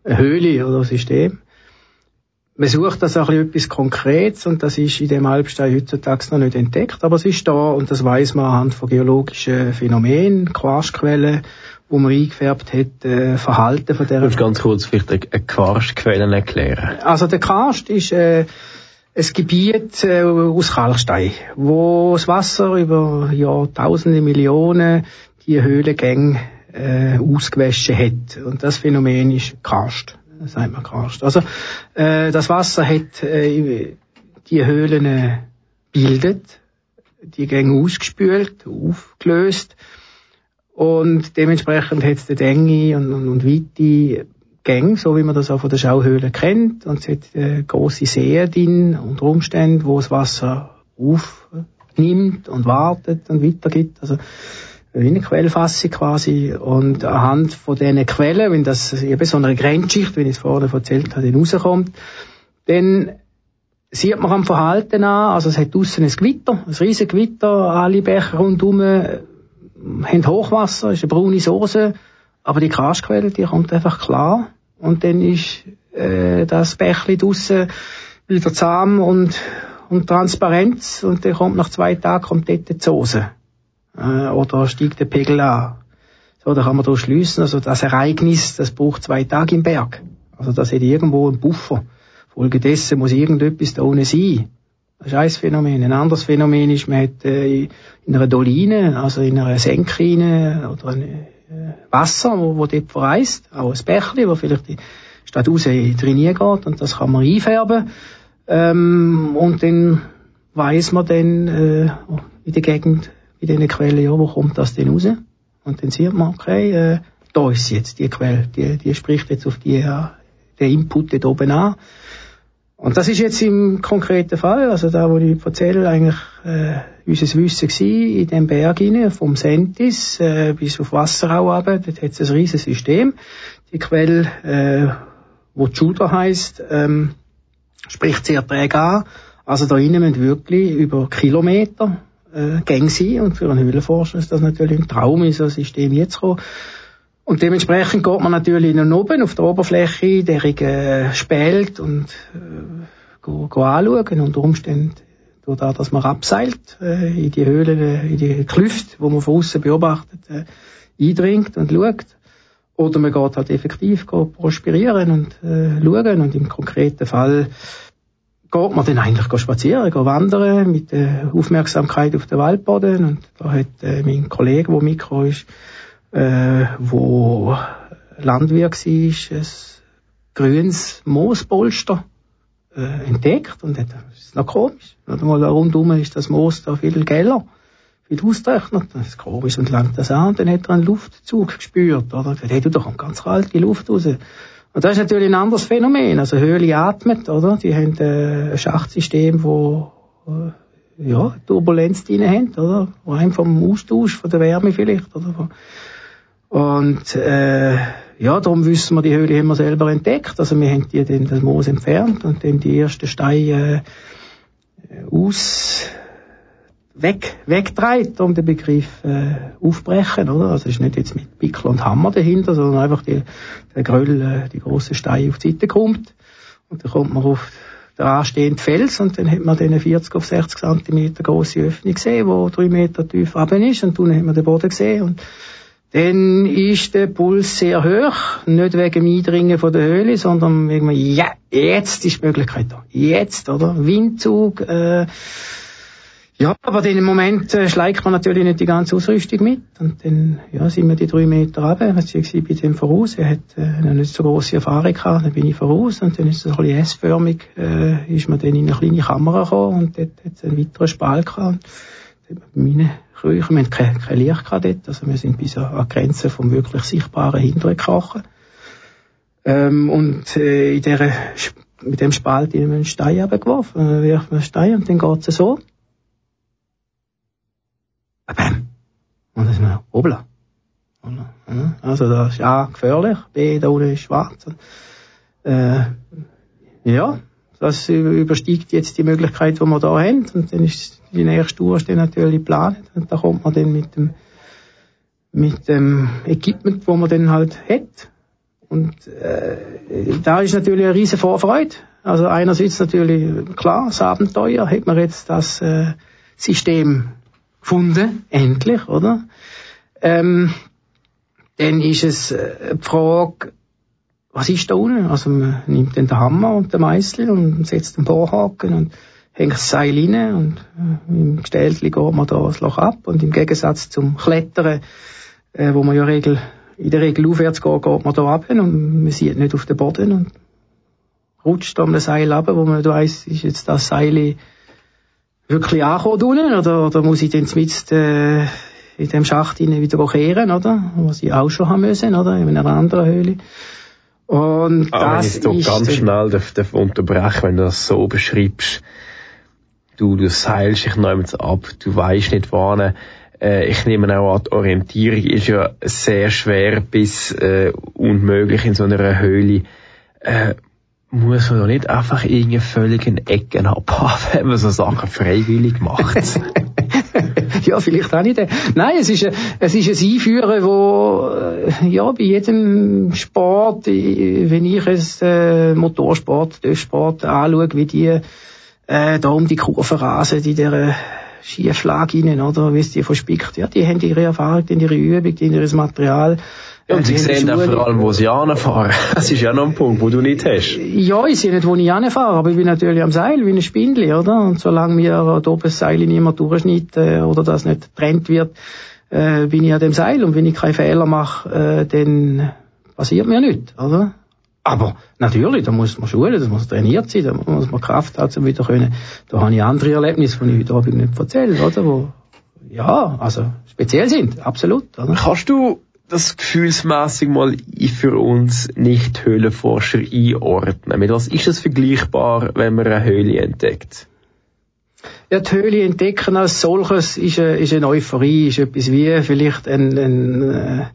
eine Höhle oder ein System man sucht das auch etwas Konkretes und das ist in dem Alpstein heutzutage noch nicht entdeckt, aber es ist da und das weiß man anhand von geologischen Phänomenen, Quarzquellen wo man eingefärbt hat, äh, Verhalten von der. Du ganz kurz vielleicht eine Karstquelle erklären. Also der Karst ist äh, ein Gebiet äh, aus Kalkstein, wo das Wasser über Jahrtausende, Millionen die Höhlengänge äh, ausgewaschen hat. Und das Phänomen ist Karst. Das sagt man Karst. Also äh, das Wasser hat äh, die Höhlen äh, bildet, die Gänge ausgespült, aufgelöst und dementsprechend hat es eine Enge und, und, und weite Gänge, so wie man das auch von der Schauhöhle kennt. Und es hat äh, große Seen drin, unter Umständen, wo das Wasser aufnimmt und wartet und weitergibt. Also wie eine Quellfassung quasi. Und anhand von diesen Quellen, wenn das eben so eine Grenzschicht, wie ich es vorher erzählt habe, rauskommt, dann sieht man am Verhalten an, also es hat draussen ein Gewitter, ein riesiges Gewitter, alle Becher rundherum haben Hochwasser, ist eine braune Soße, aber die Karstquelle, die kommt einfach klar. Und dann ist äh, das Bächli draussen wieder zahm und, und Transparenz und dann kommt nach zwei Tagen kommt dort die Soße. Äh, oder steigt der Pegel an. So, da kann man da schliessen, also das Ereignis, das braucht zwei Tage im Berg. Also das hat irgendwo einen Buffer. Folgedessen muss irgendetwas da unten sein. Das ist ein Phänomen. Ein anderes Phänomen ist, man hat äh, in einer Doline, also in einer Senke oder ein äh, Wasser, wo, wo dort verreist, auch ein Bächli, wo vielleicht die Stadt raus trainieren geht und das kann man einfärben. Ähm, und dann weiss man dann äh, in der Gegend, in diesen Quellen, ja, wo kommt das denn raus? Und dann sieht man, okay, äh, da ist jetzt die Quelle, die, die spricht jetzt auf die, äh, den Input dort oben an. Und das ist jetzt im konkreten Fall, also da, wo ich erzähle, eigentlich äh, unser Wissen gewesen, in dem Berg hinein, vom Sentis äh, bis auf Wasserau runter, dort hat es ein riesiges System. Die Quelle, äh, wo Judah heisst, ähm, spricht sehr träge an. Also da innen müssen wirklich über Kilometer äh, Gänge sein und für einen Höhlenforscher ist das natürlich ein Traum, in so ein System jetzt kommen. Und dementsprechend geht man natürlich nach oben auf der Oberfläche, der äh, spielt und äh, go, go anschauen. Unter Umständen durch das, dass man abseilt äh, in die Höhlen, äh, in die Klüfte, wo man von außen beobachtet, äh, eindringt und schaut. Oder man geht halt effektiv geht prosperieren und äh, schauen. Und im konkreten Fall geht man dann eigentlich spazieren, wandern mit der Aufmerksamkeit auf den Waldboden. Und da hat äh, mein Kollege, der mitgekommen ist, äh, wo Landwirt war, ein grünes Moospolster äh, entdeckt und das ist noch komisch. Mal rundum ist das Moos da viel geller, viel ausgerechnet. Das ist komisch und langt das an und dann hat er einen Luftzug gespürt, oder? Hey, du, da kommt ganz kalte Luft raus. Und das ist natürlich ein anderes Phänomen. Also Höhle atmet, oder? Die haben äh, ein Schachtsystem, wo äh, ja, Turbulenz drin haben, oder? Einem vom Austausch, von der Wärme vielleicht, oder? Und äh, ja, darum wissen wir, die Höhle haben wir selber entdeckt. Also wir haben die dann das Moos entfernt und dann die ersten Steine äh, aus weg wegdreht, um den Begriff äh, aufbrechen, oder? Also es ist nicht jetzt mit Pickel und Hammer dahinter, sondern einfach die, der Gröll, äh, die große Steine auf die Seite kommt und dann kommt man auf den anstehenden Fels und dann hat man den 40 auf 60 Zentimeter große Öffnung gesehen, wo drei Meter tief runter ist und dann hat man den Boden gesehen und dann ist der Puls sehr hoch, nicht wegen dem Eindringen von der Höhle, sondern wegen, ja, jetzt ist die Möglichkeit da. Jetzt, oder? Windzug, äh, ja, aber in dem Moment äh, schleicht man natürlich nicht die ganze Ausrüstung mit. Und dann, ja, sind wir die drei Meter runter. Ich war bei dem voraus. Er hat äh, noch nicht so grosse Erfahrung gehabt. Dann bin ich voraus. Und dann ist es ein bisschen S-förmig, äh, ist man dann in eine kleine Kamera gekommen. Und dort hat es einen weiteren Spalt gehabt. Und meine Krüche, wir haben kein, kein Licht gehabt dort. Also wir sind bis an die Grenze vom wirklich sichtbaren Hinteren gekrochen. Ähm, und äh, in der, mit dem Spalt in einen Stein abgeworfen. Dann wirft man einen Stein und dann geht es so. Bam. Und dann ist man, obla. Also das ist A, gefährlich, B, da unten ist schwarz. Äh, ja, das übersteigt jetzt die Möglichkeit, die wir da haben. Und dann ist die nächste Tour ist dann natürlich geplant. Und da kommt man dann mit dem, mit dem Equipment, wo man dann halt hat. Und äh, da ist natürlich eine riesige Vorfreude. Also einerseits natürlich, klar, das Abenteuer, hat man jetzt das äh, System gefunden, endlich, oder? Ähm, dann ist es äh, die Frage, was ist da unten? Also man nimmt dann den Hammer und den Meißel und setzt den Bohrhaken und hängt das Seil rein und äh, im Gestelltli geht man da das Loch ab und im Gegensatz zum Klettern, äh, wo man ja Regel, in der Regel aufwärts geht, geht man da ab und man sieht nicht auf den Boden und rutscht am Seil ab, wo man nicht weiss, ist jetzt das Seil wirklich angekommen unten, oder, oder muss ich dann mit äh, in dem Schacht wieder kehren, oder? Was ich auch schon haben müssen, oder? In einer anderen Höhle. Und Aber das wenn ich ganz schnell darf, darf unterbrechen, wenn du das so beschreibst, du, du seilst dich neu ab, du weißt nicht wann, äh, ich nehme auch an, die Orientierung ist ja sehr schwer bis äh, unmöglich in so einer Höhle. Äh, muss man doch nicht einfach irgendwie völlig in Ecken abhaben, wenn man so Sachen freiwillig macht. ja, vielleicht auch nicht. Nein, es ist, ein, es ist ein Einführen, wo, äh, ja, bei jedem Sport, wenn ich es äh, Motorsport, Sport anschaue, wie die äh, da um die Kurve rasen, in dieser Schieflage rein, oder, wie es die verspickt. Ja, die haben ihre Erfahrung, ihre Übung, ihr Material. Ja, und sie sehen auch vor allem, wo sie anfahren. Das ist ja noch ein Punkt, wo du nicht hast. Ja, ich sehe nicht, wo ich anfahre, aber ich bin natürlich am Seil, wie ein Spindel, oder? Und solange mir da oben das Seil niemand durchschneidet, äh, oder das nicht getrennt wird, äh, bin ich an dem Seil. Und wenn ich keine Fehler mache, äh, dann passiert mir nichts, oder? Aber natürlich, da muss man schulen, da muss trainiert sein, da muss man Kraft haben, um wieder können. Da habe ich andere Erlebnisse, die ich heute Abend nicht erzähle, oder? Wo, ja, also speziell sind, absolut. Oder? Kannst du das gefühlsmäßig mal für uns Nicht-Höhlenforscher einordnen? Mit was ist das vergleichbar, wenn man eine Höhle entdeckt? Ja, die Höhle entdecken als solches ist eine, ist eine Euphorie, ist etwas wie vielleicht ein, ein, äh,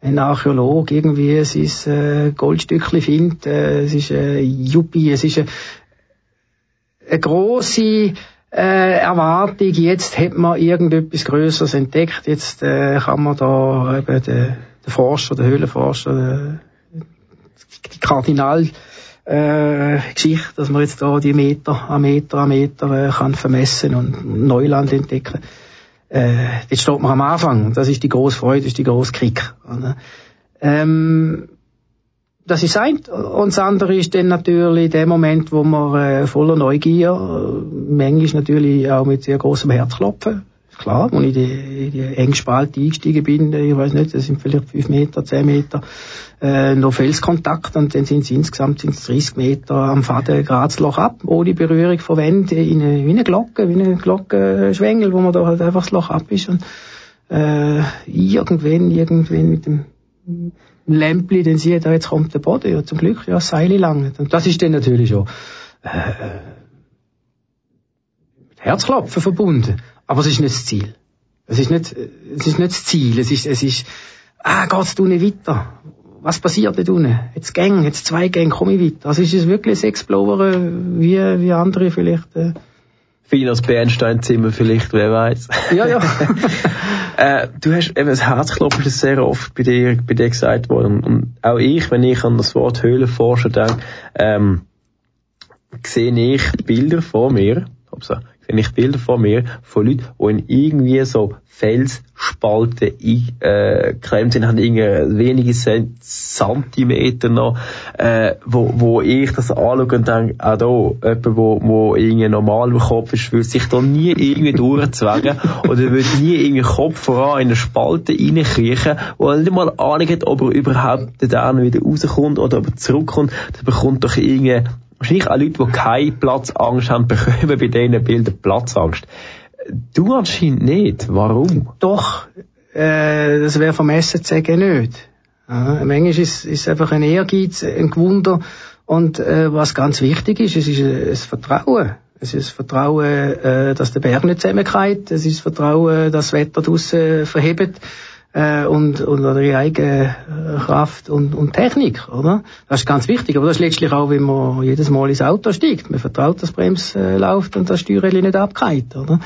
ein Archäolog irgendwie sein äh, Goldstückchen findet, äh, es ist ein Juppie, es ist eine, eine grosse äh, Erwartung, jetzt hat man irgendetwas Größeres entdeckt, jetzt äh, kann man da eben den, den Forscher, den Höhlenforscher, äh, die Kardinal äh, Geschichte, dass man jetzt da die Meter an Meter an Meter äh, kann vermessen und Neuland entdecken. Äh, jetzt steht man am Anfang. Das ist die grosse Freude, das ist die grosse Krieg. Ähm, das ist ein. Und das andere ist dann natürlich der Moment, wo man äh, voller Neugier, äh, manchmal natürlich auch mit sehr großem Herzklopfen, klar, als ich in die, die eng Spalte eingestiegen bin, äh, ich weiß nicht, das sind vielleicht fünf Meter, zehn Meter, äh, noch Felskontakt und dann sind es insgesamt sind's 30 Meter am Faden Grazloch ab, ohne Berührung von in eine, wie eine Glocke, wie eine Glockenschwengel, wo man da halt einfach das Loch ab ist und äh, irgendwann, irgendwann mit dem Lämpli, den sieht, da jetzt kommt der Boden, ja zum Glück, ja, Seile lang. Und das ist dann natürlich schon äh, mit Herzklopfen verbunden. Aber es ist nicht das Ziel. Es ist nicht, es ist nicht das Ziel. Es ist, es ist, ah, geht's da nicht weiter? Was passiert da unten? Jetzt Gang, jetzt zwei Gänge, komme ich weiter. Also ist es wirklich ein Explorer, wie, wie andere vielleicht, äh, Finas Bernsteinzimmer vielleicht, wer weiß. Ja, ja. äh, du hast eben das Herzklopfen ist sehr oft bei dir, bei dir gesagt worden. Und auch ich, wenn ich an das Wort Höhlenforscher denke, ähm, sehe ich Bilder vor mir, so, sehe ich Bilder vor mir von Leuten, die in irgendwie so Felsspalten eingeklemmt sind, haben irgendwie wenige Zentimeter noch, äh, wo, wo ich das anschaue und denke, auch da, jemand, wo, wo irgendwie normal im Kopf ist, würde sich da nie irgendwie durchzwängen oder würde nie irgendwie Kopf voran in eine Spalte reinkriechen, wo er nicht mal Ahnung hat, ob er überhaupt dann wieder rauskommt oder ob er zurückkommt, der bekommt doch irgendwie wahrscheinlich auch Leute, die keine Platzangst haben, bekommen bei diesen Bildern Platzangst. Du anscheinend nicht. Warum? Doch, äh, das wäre vermessen zu sagen nicht. Ja, manchmal ist es einfach ein Ehrgeiz, ein Gewunder. Und äh, was ganz wichtig ist, es ist ein Vertrauen. Es ist Vertrauen, äh, dass der Berg nicht zusammenkommt. Es ist Vertrauen, dass das Wetter draussen verhebt äh, und, und oder ihre eigene äh, Kraft und, und Technik, oder? Das ist ganz wichtig, aber das ist letztlich auch, wenn man jedes Mal ins Auto steigt. Man vertraut, dass Brems äh, läuft und das Steuerrad nicht abgeht, oder?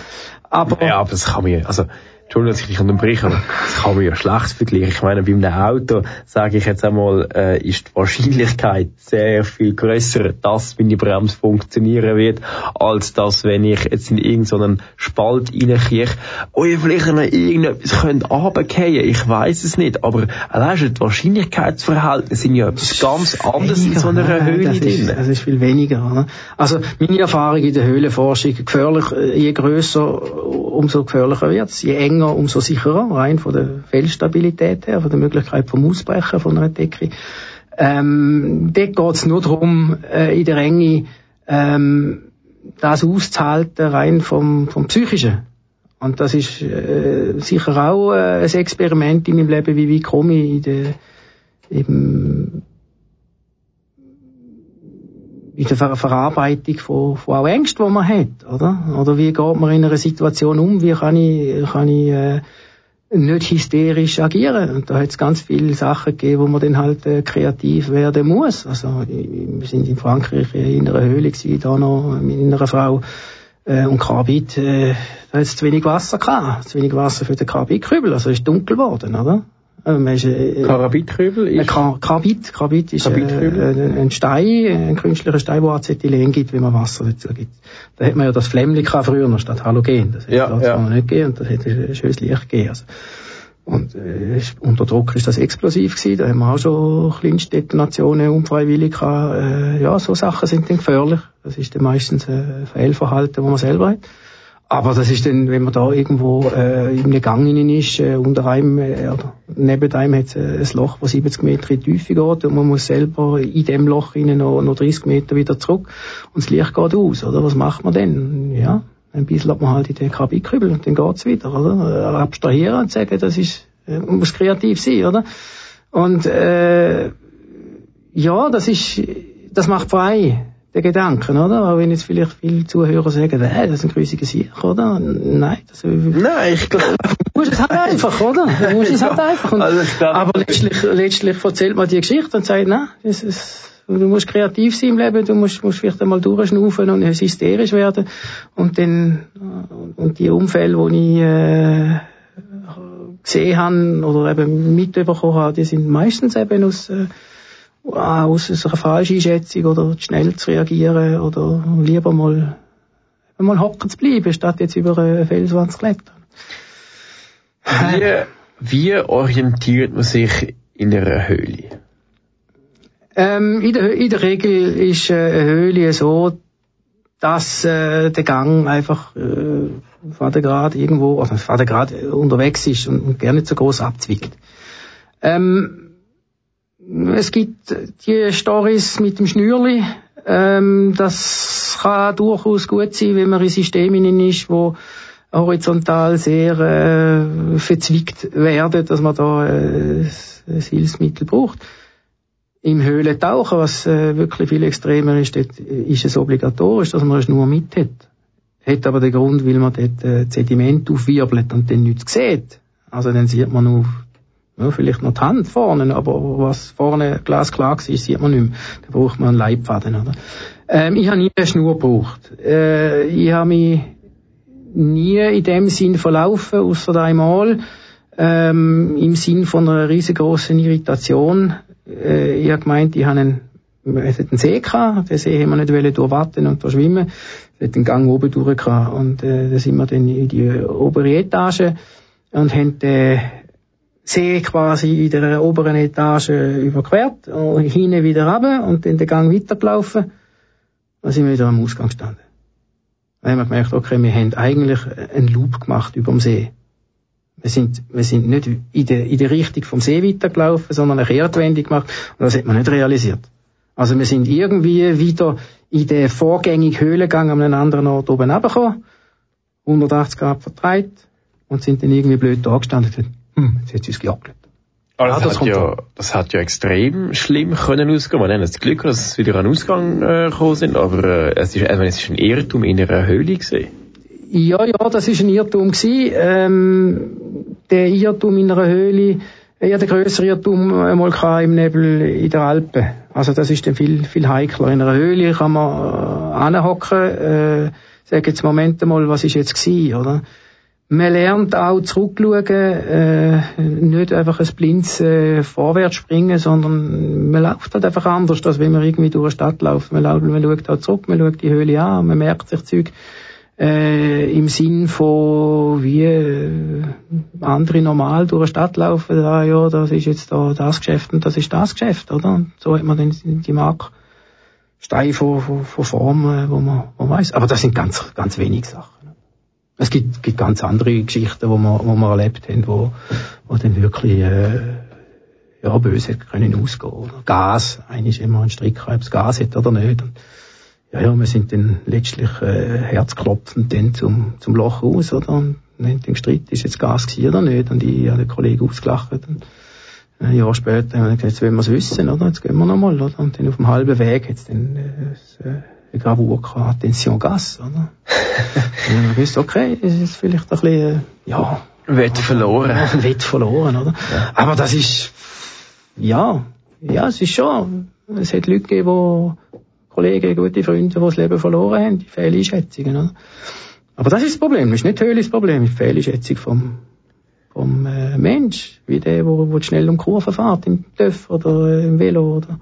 Aber, ja, aber das kann man, also, Entschuldigung, dass ich dich unterbreche, aber das kann man ja schlecht vergleichen. Ich meine, bei einem Auto, sage ich jetzt einmal, äh, ist die Wahrscheinlichkeit sehr viel grösser, dass meine Bremse funktionieren wird, als dass, wenn ich jetzt in irgendeinen Spalt reinkriege, oh, ihr vielleicht noch irgendetwas könnt runterfallen, ich weiß es nicht, aber allein schon die Wahrscheinlichkeitsverhältnisse sind ja etwas ganz anderes weniger, in so einer Höhle das drin. das ist viel weniger. Oder? Also meine Erfahrung in der Höhlenforschung, gefährlich, je grösser, umso gefährlicher wird es, je enger enger, umso sicherer, rein von der Feldstabilität her, von der Möglichkeit vom Ausbrechen von einer Decke. Ähm, dort geht es nur darum, äh, in der Enge ähm, das auszuhalten, rein vom, vom Psychischen. Und das ist äh, sicher auch äh, ein Experiment in meinem Leben, wie, wie komme ich in der, eben, in der Ver Verarbeitung von, von auch Ängsten, die man hat, oder? Oder wie geht man in einer Situation um? Wie kann ich, kann ich äh, nicht hysterisch agieren? Und da hat es ganz viele Sachen gegeben, wo man dann halt äh, kreativ werden muss. Also wir sind in Frankreich in einer Höhle gewesen, da noch mit einer Frau äh, und Karbid, äh, da hat es zu wenig Wasser gehabt, zu wenig Wasser für den Karbidkübel, also ist dunkel geworden, oder? Ähm, äh, Karabitkübel ist? Karbid, Karbid ist äh, ein Stein, ein künstlicher Stein, wo Acetylen gibt, wenn man Wasser dazu gibt. Da hat man ja das Flämmchen früher noch statt Halogen. Das hätte ja, ja. nicht gegeben und das hätte ein schönes Licht gegeben. Also. Und äh, unter Druck ist das explosiv gewesen. Da haben wir auch schon kleinste Detonationen unfreiwillig gehabt. Äh, ja, so Sachen sind dann gefährlich. Das ist dann meistens ein Fehlverhalten, das man selber hat. Aber das ist dann, wenn man da irgendwo äh, in einem Gang innen ist, äh, unter einem äh, oder neben einem hat es äh, ein Loch, das 70 Meter in die Tiefe geht und man muss selber in dem Loch innen noch, noch 30 Meter wieder zurück und das Licht geht aus, oder? Was macht man denn? Ja, ein bisschen hat man halt in den Kabinkübel und dann geht's wieder, oder? Abstrahieren und sagen, das ist, äh, muss kreativ sein, oder? Und äh, ja, das ist, das macht frei der Gedanken, oder? Auch wenn jetzt vielleicht viele Zuhörer sagen, äh, das ist ein grüßiger Sieg, oder? Nein, das Nein, ich glaube. Du musst es halt einfach, oder? Du musst es halt einfach. Und, aber letztlich, letztlich erzählt man die Geschichte und sagt, nein, es ist, du musst kreativ sein im Leben, du musst, musst vielleicht einmal durchschnaufen und hysterisch werden. Und dann, und die Umfälle, die ich, äh, gesehen habe oder eben mitbekommen habe, die sind meistens eben aus, äh, aus einer Falscheinschätzung oder schnell zu reagieren oder lieber mal, mal hocken zu bleiben, statt jetzt über eine Felswand zu klettern. Wie, wie orientiert man sich in einer Höhle? Ähm, in, der, in der Regel ist äh, eine Höhle so, dass äh, der Gang einfach äh, gerade irgendwo, also gerade unterwegs ist und, und gerne nicht so groß abzwickt. Ähm, es gibt die Stories mit dem Schnürli. Ähm, das kann durchaus gut sein, wenn man in Systemen ist, wo horizontal sehr äh, verzwickt werden, dass man da äh, ein Hilfsmittel braucht. Im Höhlentauchen, was äh, wirklich viel extremer ist, dort ist es obligatorisch, dass man eine Schnur mit hat. Hat aber den Grund, weil man dort äh, Sediment aufwirbelt und dann nichts sieht. Also dann sieht man nur ja, vielleicht noch die Hand vorne, aber was vorne glasklar war, sieht man nicht mehr. Da braucht man einen Leitfaden, oder? Ähm, ich habe nie eine Schnur gebraucht. Äh, ich habe mich nie in dem Sinn verlaufen, außer einmal, ähm, im Sinn von einer riesengroßen Irritation. Äh, ich habe gemeint, ich habe einen, es hat einen See gehabt, den See haben wir nicht durchwatten und schwimmen. Es hat einen Gang oben durch gehabt. Und, äh, da sind wir dann in die obere Etage und haben, äh, See quasi in der oberen Etage überquert, und hinten wieder runter und dann den Gang weitergelaufen. Dann sind wir wieder am Ausgang gestanden. Dann haben wir gemerkt, okay, wir haben eigentlich einen Loop gemacht über dem See. Wir sind, wir sind nicht in der, in der Richtung vom See weitergelaufen, sondern eine Kehrtwende gemacht und das hat man nicht realisiert. Also wir sind irgendwie wieder in den vorgängigen Höhlengang an einem anderen Ort oben runtergekommen, 180 Grad verdreht und sind dann irgendwie blöd da gestanden hm, jetzt hat sie es gejackelt. Aber das, ja, das, hat ja, das hat ja extrem schlimm können ausgehen. Wir haben das Glück, dass es wieder an Ausgang äh, gekommen sind, aber äh, es, ist, äh, es ist ein Irrtum in einer Höhle gesehen. Ja, ja, das ist ein Irrtum gewesen. Ähm, der Irrtum in einer Höhle, ich hatte den grösseren Irrtum einmal im Nebel in der Alpen. Also das ist dann viel, viel heikler. In einer Höhle kann man äh, anhocken, äh, sagen jetzt Moment mal, was ist jetzt gewesen, oder? Man lernt auch zurückschauen, äh, nicht einfach ein blindes äh, Vorwärts springen, sondern man läuft halt einfach anders, als wenn man irgendwie durch eine Stadt läuft. Man, man schaut halt zurück, man schaut die Höhle an, man merkt sich Zeug äh, im Sinn von wie äh, andere normal durch eine Stadt laufen, ah, ja, das ist jetzt da das Geschäft und das ist das Geschäft, oder? Und so hat man dann die Marke Steine von, von, von Formen, wo man, man weiß. Aber das sind ganz, ganz wenig Sachen. Es gibt, gibt ganz andere Geschichten, wo wir, wo wir erlebt haben, wo, wo dann wirklich, äh, ja, böse können ausgehen. Oder Gas, eigentlich immer ein Strick, ob es Gas hat oder nicht. Und, ja, ja, wir sind dann letztlich äh, herzklopfend dann zum, zum Loch raus, oder? Und dann den gestritten, ist jetzt Gas gewesen oder nicht? Und ich habe den Kollegen ausgelacht. Und ein Jahr später haben wir gesagt, jetzt wollen wir es wissen, oder? Jetzt gehen wir nochmal, oder? Und dann auf dem halben Weg hat dann äh, äh, eine Gravur gehabt, Attention Gas, oder? und wir gewusst, okay, es ist vielleicht ein bisschen, äh, ja... Wett verloren. Wett verloren, oder? Ja. Aber das ist, ja, ja, es ist schon, es hat Leute gegeben, die Kollegen, gute Freunde, die das Leben verloren haben, die Fehleinschätzungen, oder? Aber das ist das Problem, das ist nicht Höhle das Problem, das ist die Fehleinschätzung vom, vom äh, Mensch, wie der, wo, wo schnell um Kurven fährt, im Töff oder äh, im Velo oder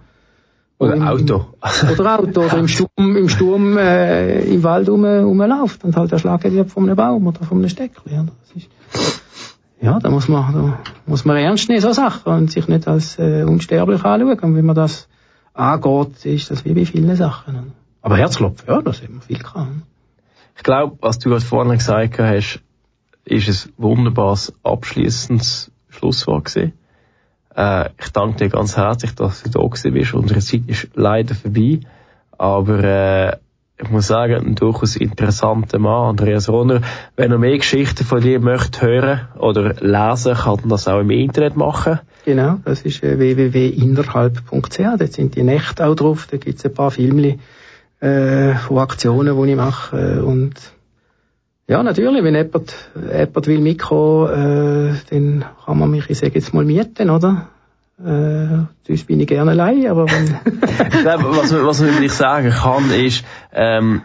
oder im, Auto. oder Auto, oder im Sturm, im, Sturm äh, im Wald rum, rumläuft und halt erschlagen wird von einem Baum oder von einem Steckli. Oder? Ist, ja, da muss man, da muss man ernst nehmen, so Sachen, und sich nicht als äh, unsterblich anschauen. Und wenn man das angeht, ist das wie bei vielen Sachen. Aber Herzklopfen, ja, das haben wir viel gehabt. Ich glaube, was du gerade vorne gesagt hast, ist ein wunderbares abschließendes Schlusswort gewesen. Äh, ich danke dir ganz herzlich, dass du da bist. Unsere Zeit ist leider vorbei, aber äh, ich muss sagen, ein durchaus interessanter Mann, Andreas Rohner. Wenn er mehr Geschichten von dir möchte hören oder lesen, kann er das auch im Internet machen. Genau, das ist äh, www.innerhalb.ch. Dort sind die Nächte auch drauf. Da gibt es ein paar Filme äh, von Aktionen, die ich mache. Äh, und ja, natürlich, wenn jemand, jemand will mitkommen, äh, dann kann man mich, ich sage jetzt mal, mieten, oder? Äh, sonst bin ich gerne allein, aber wenn... ich glaube, was, was man wirklich sagen kann, ist, ähm,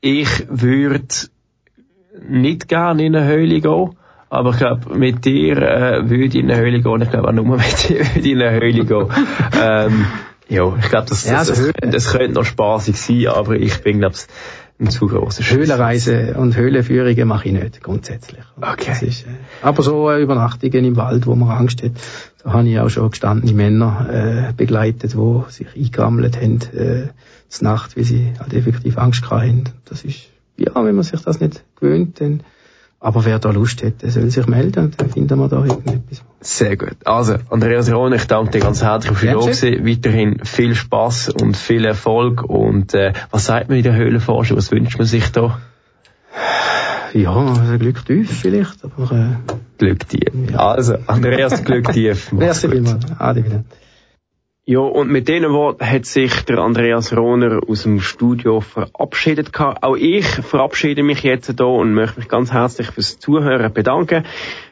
ich würde nicht gerne in eine Höhle gehen, aber ich glaube, mit dir äh, würde ich in eine Höhle gehen. Ich glaube auch nur mit dir würde ich in eine Höhle gehen. ähm, ja, ich glaube, das, ja, das, das, das, könnte noch spaßig sein, aber ich bin, glaube ein zu grosser Höhlenreise und Höhlenführungen mache ich nicht, grundsätzlich. Okay. Ist, äh, aber so äh, Übernachtungen im Wald, wo man Angst hat, da habe ich auch schon gestandene Männer äh, begleitet, die sich eingegammelt haben, äh, zur Nacht, weil sie halt effektiv Angst hatten. Das ist, ja, wenn man sich das nicht gewöhnt, dann aber wer da Lust hat, der soll sich melden und dann finden wir da irgendetwas. Sehr gut. Also, Andreas Rohn, ich danke dir ganz herzlich für die. Weiterhin viel Spaß und viel Erfolg. Und äh, was sagt man in der Höhlenforschung? Was wünscht man sich da? Ja, also Glück tief vielleicht, aber... Äh, Glück tief. Ja. Also, Andreas, Glück tief. Merci vielmals. Adi wieder. Ja, und mit diesen Worten hat sich der Andreas Rohner aus dem Studio verabschiedet. Auch ich verabschiede mich jetzt hier und möchte mich ganz herzlich fürs Zuhören bedanken.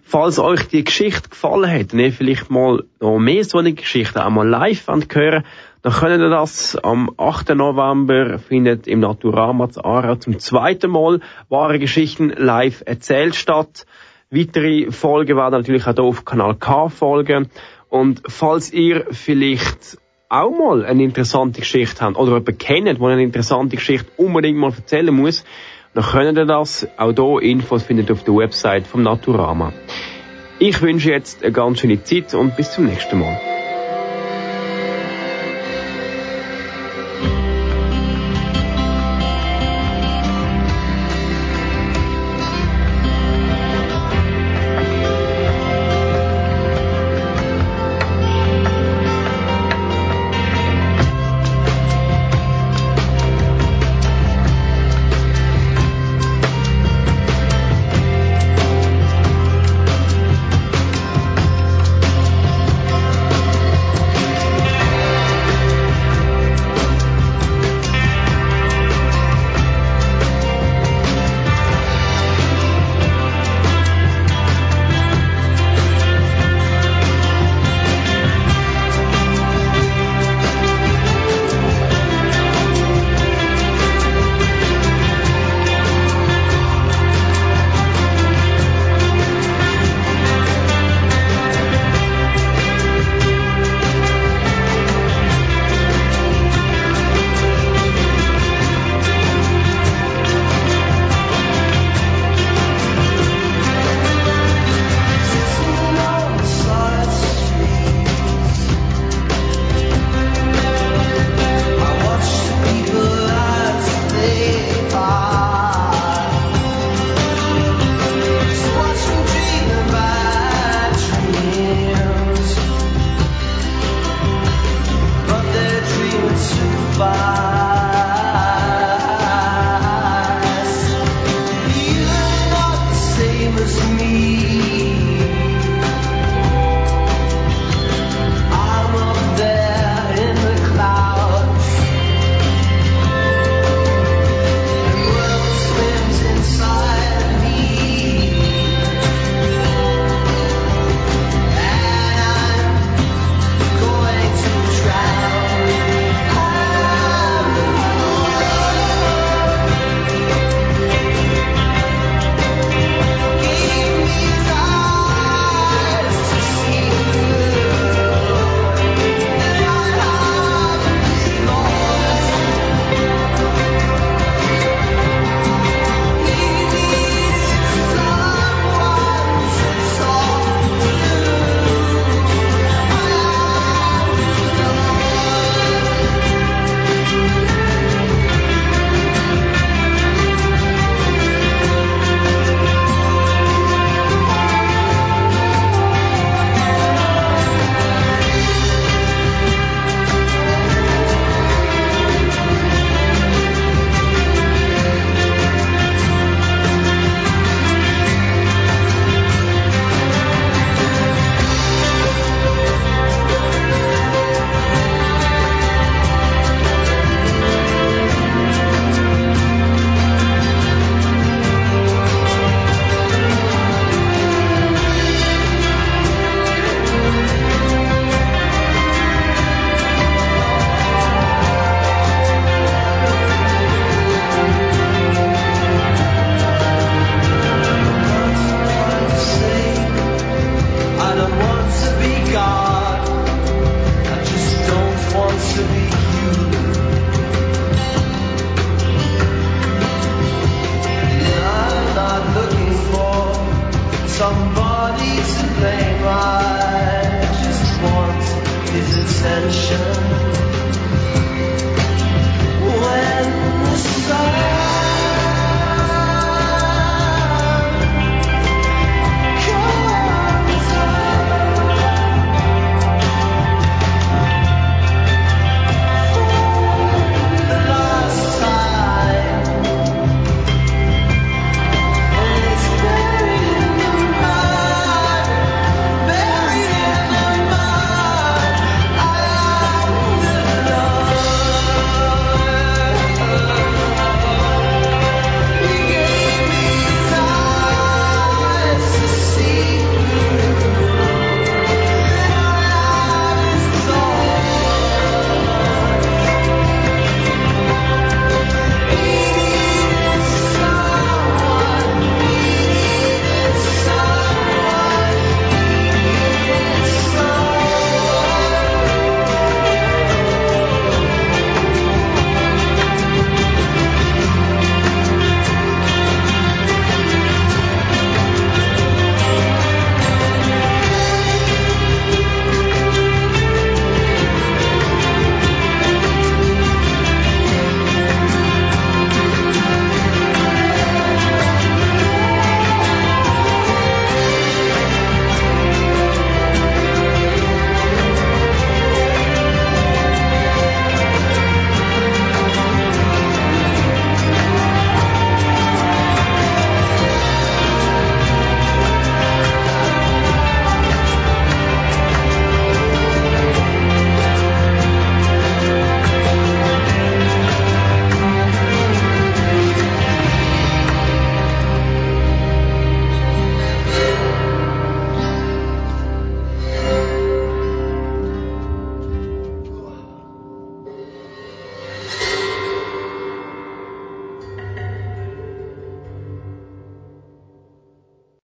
Falls euch die Geschichte gefallen hat und ihr vielleicht mal noch mehr so eine Geschichte auch mal live hören dann könnt ihr das am 8. November findet im Naturama zu Aarau zum zweiten Mal wahre Geschichten live erzählt statt. Weitere Folgen werden natürlich auch hier auf Kanal K folgen. Und falls ihr vielleicht auch mal eine interessante Geschichte habt oder jemanden kennt, der eine interessante Geschichte unbedingt mal erzählen muss, dann könnt ihr das. Auch hier Infos findet ihr auf der Website vom Naturama. Ich wünsche jetzt eine ganz schöne Zeit und bis zum nächsten Mal.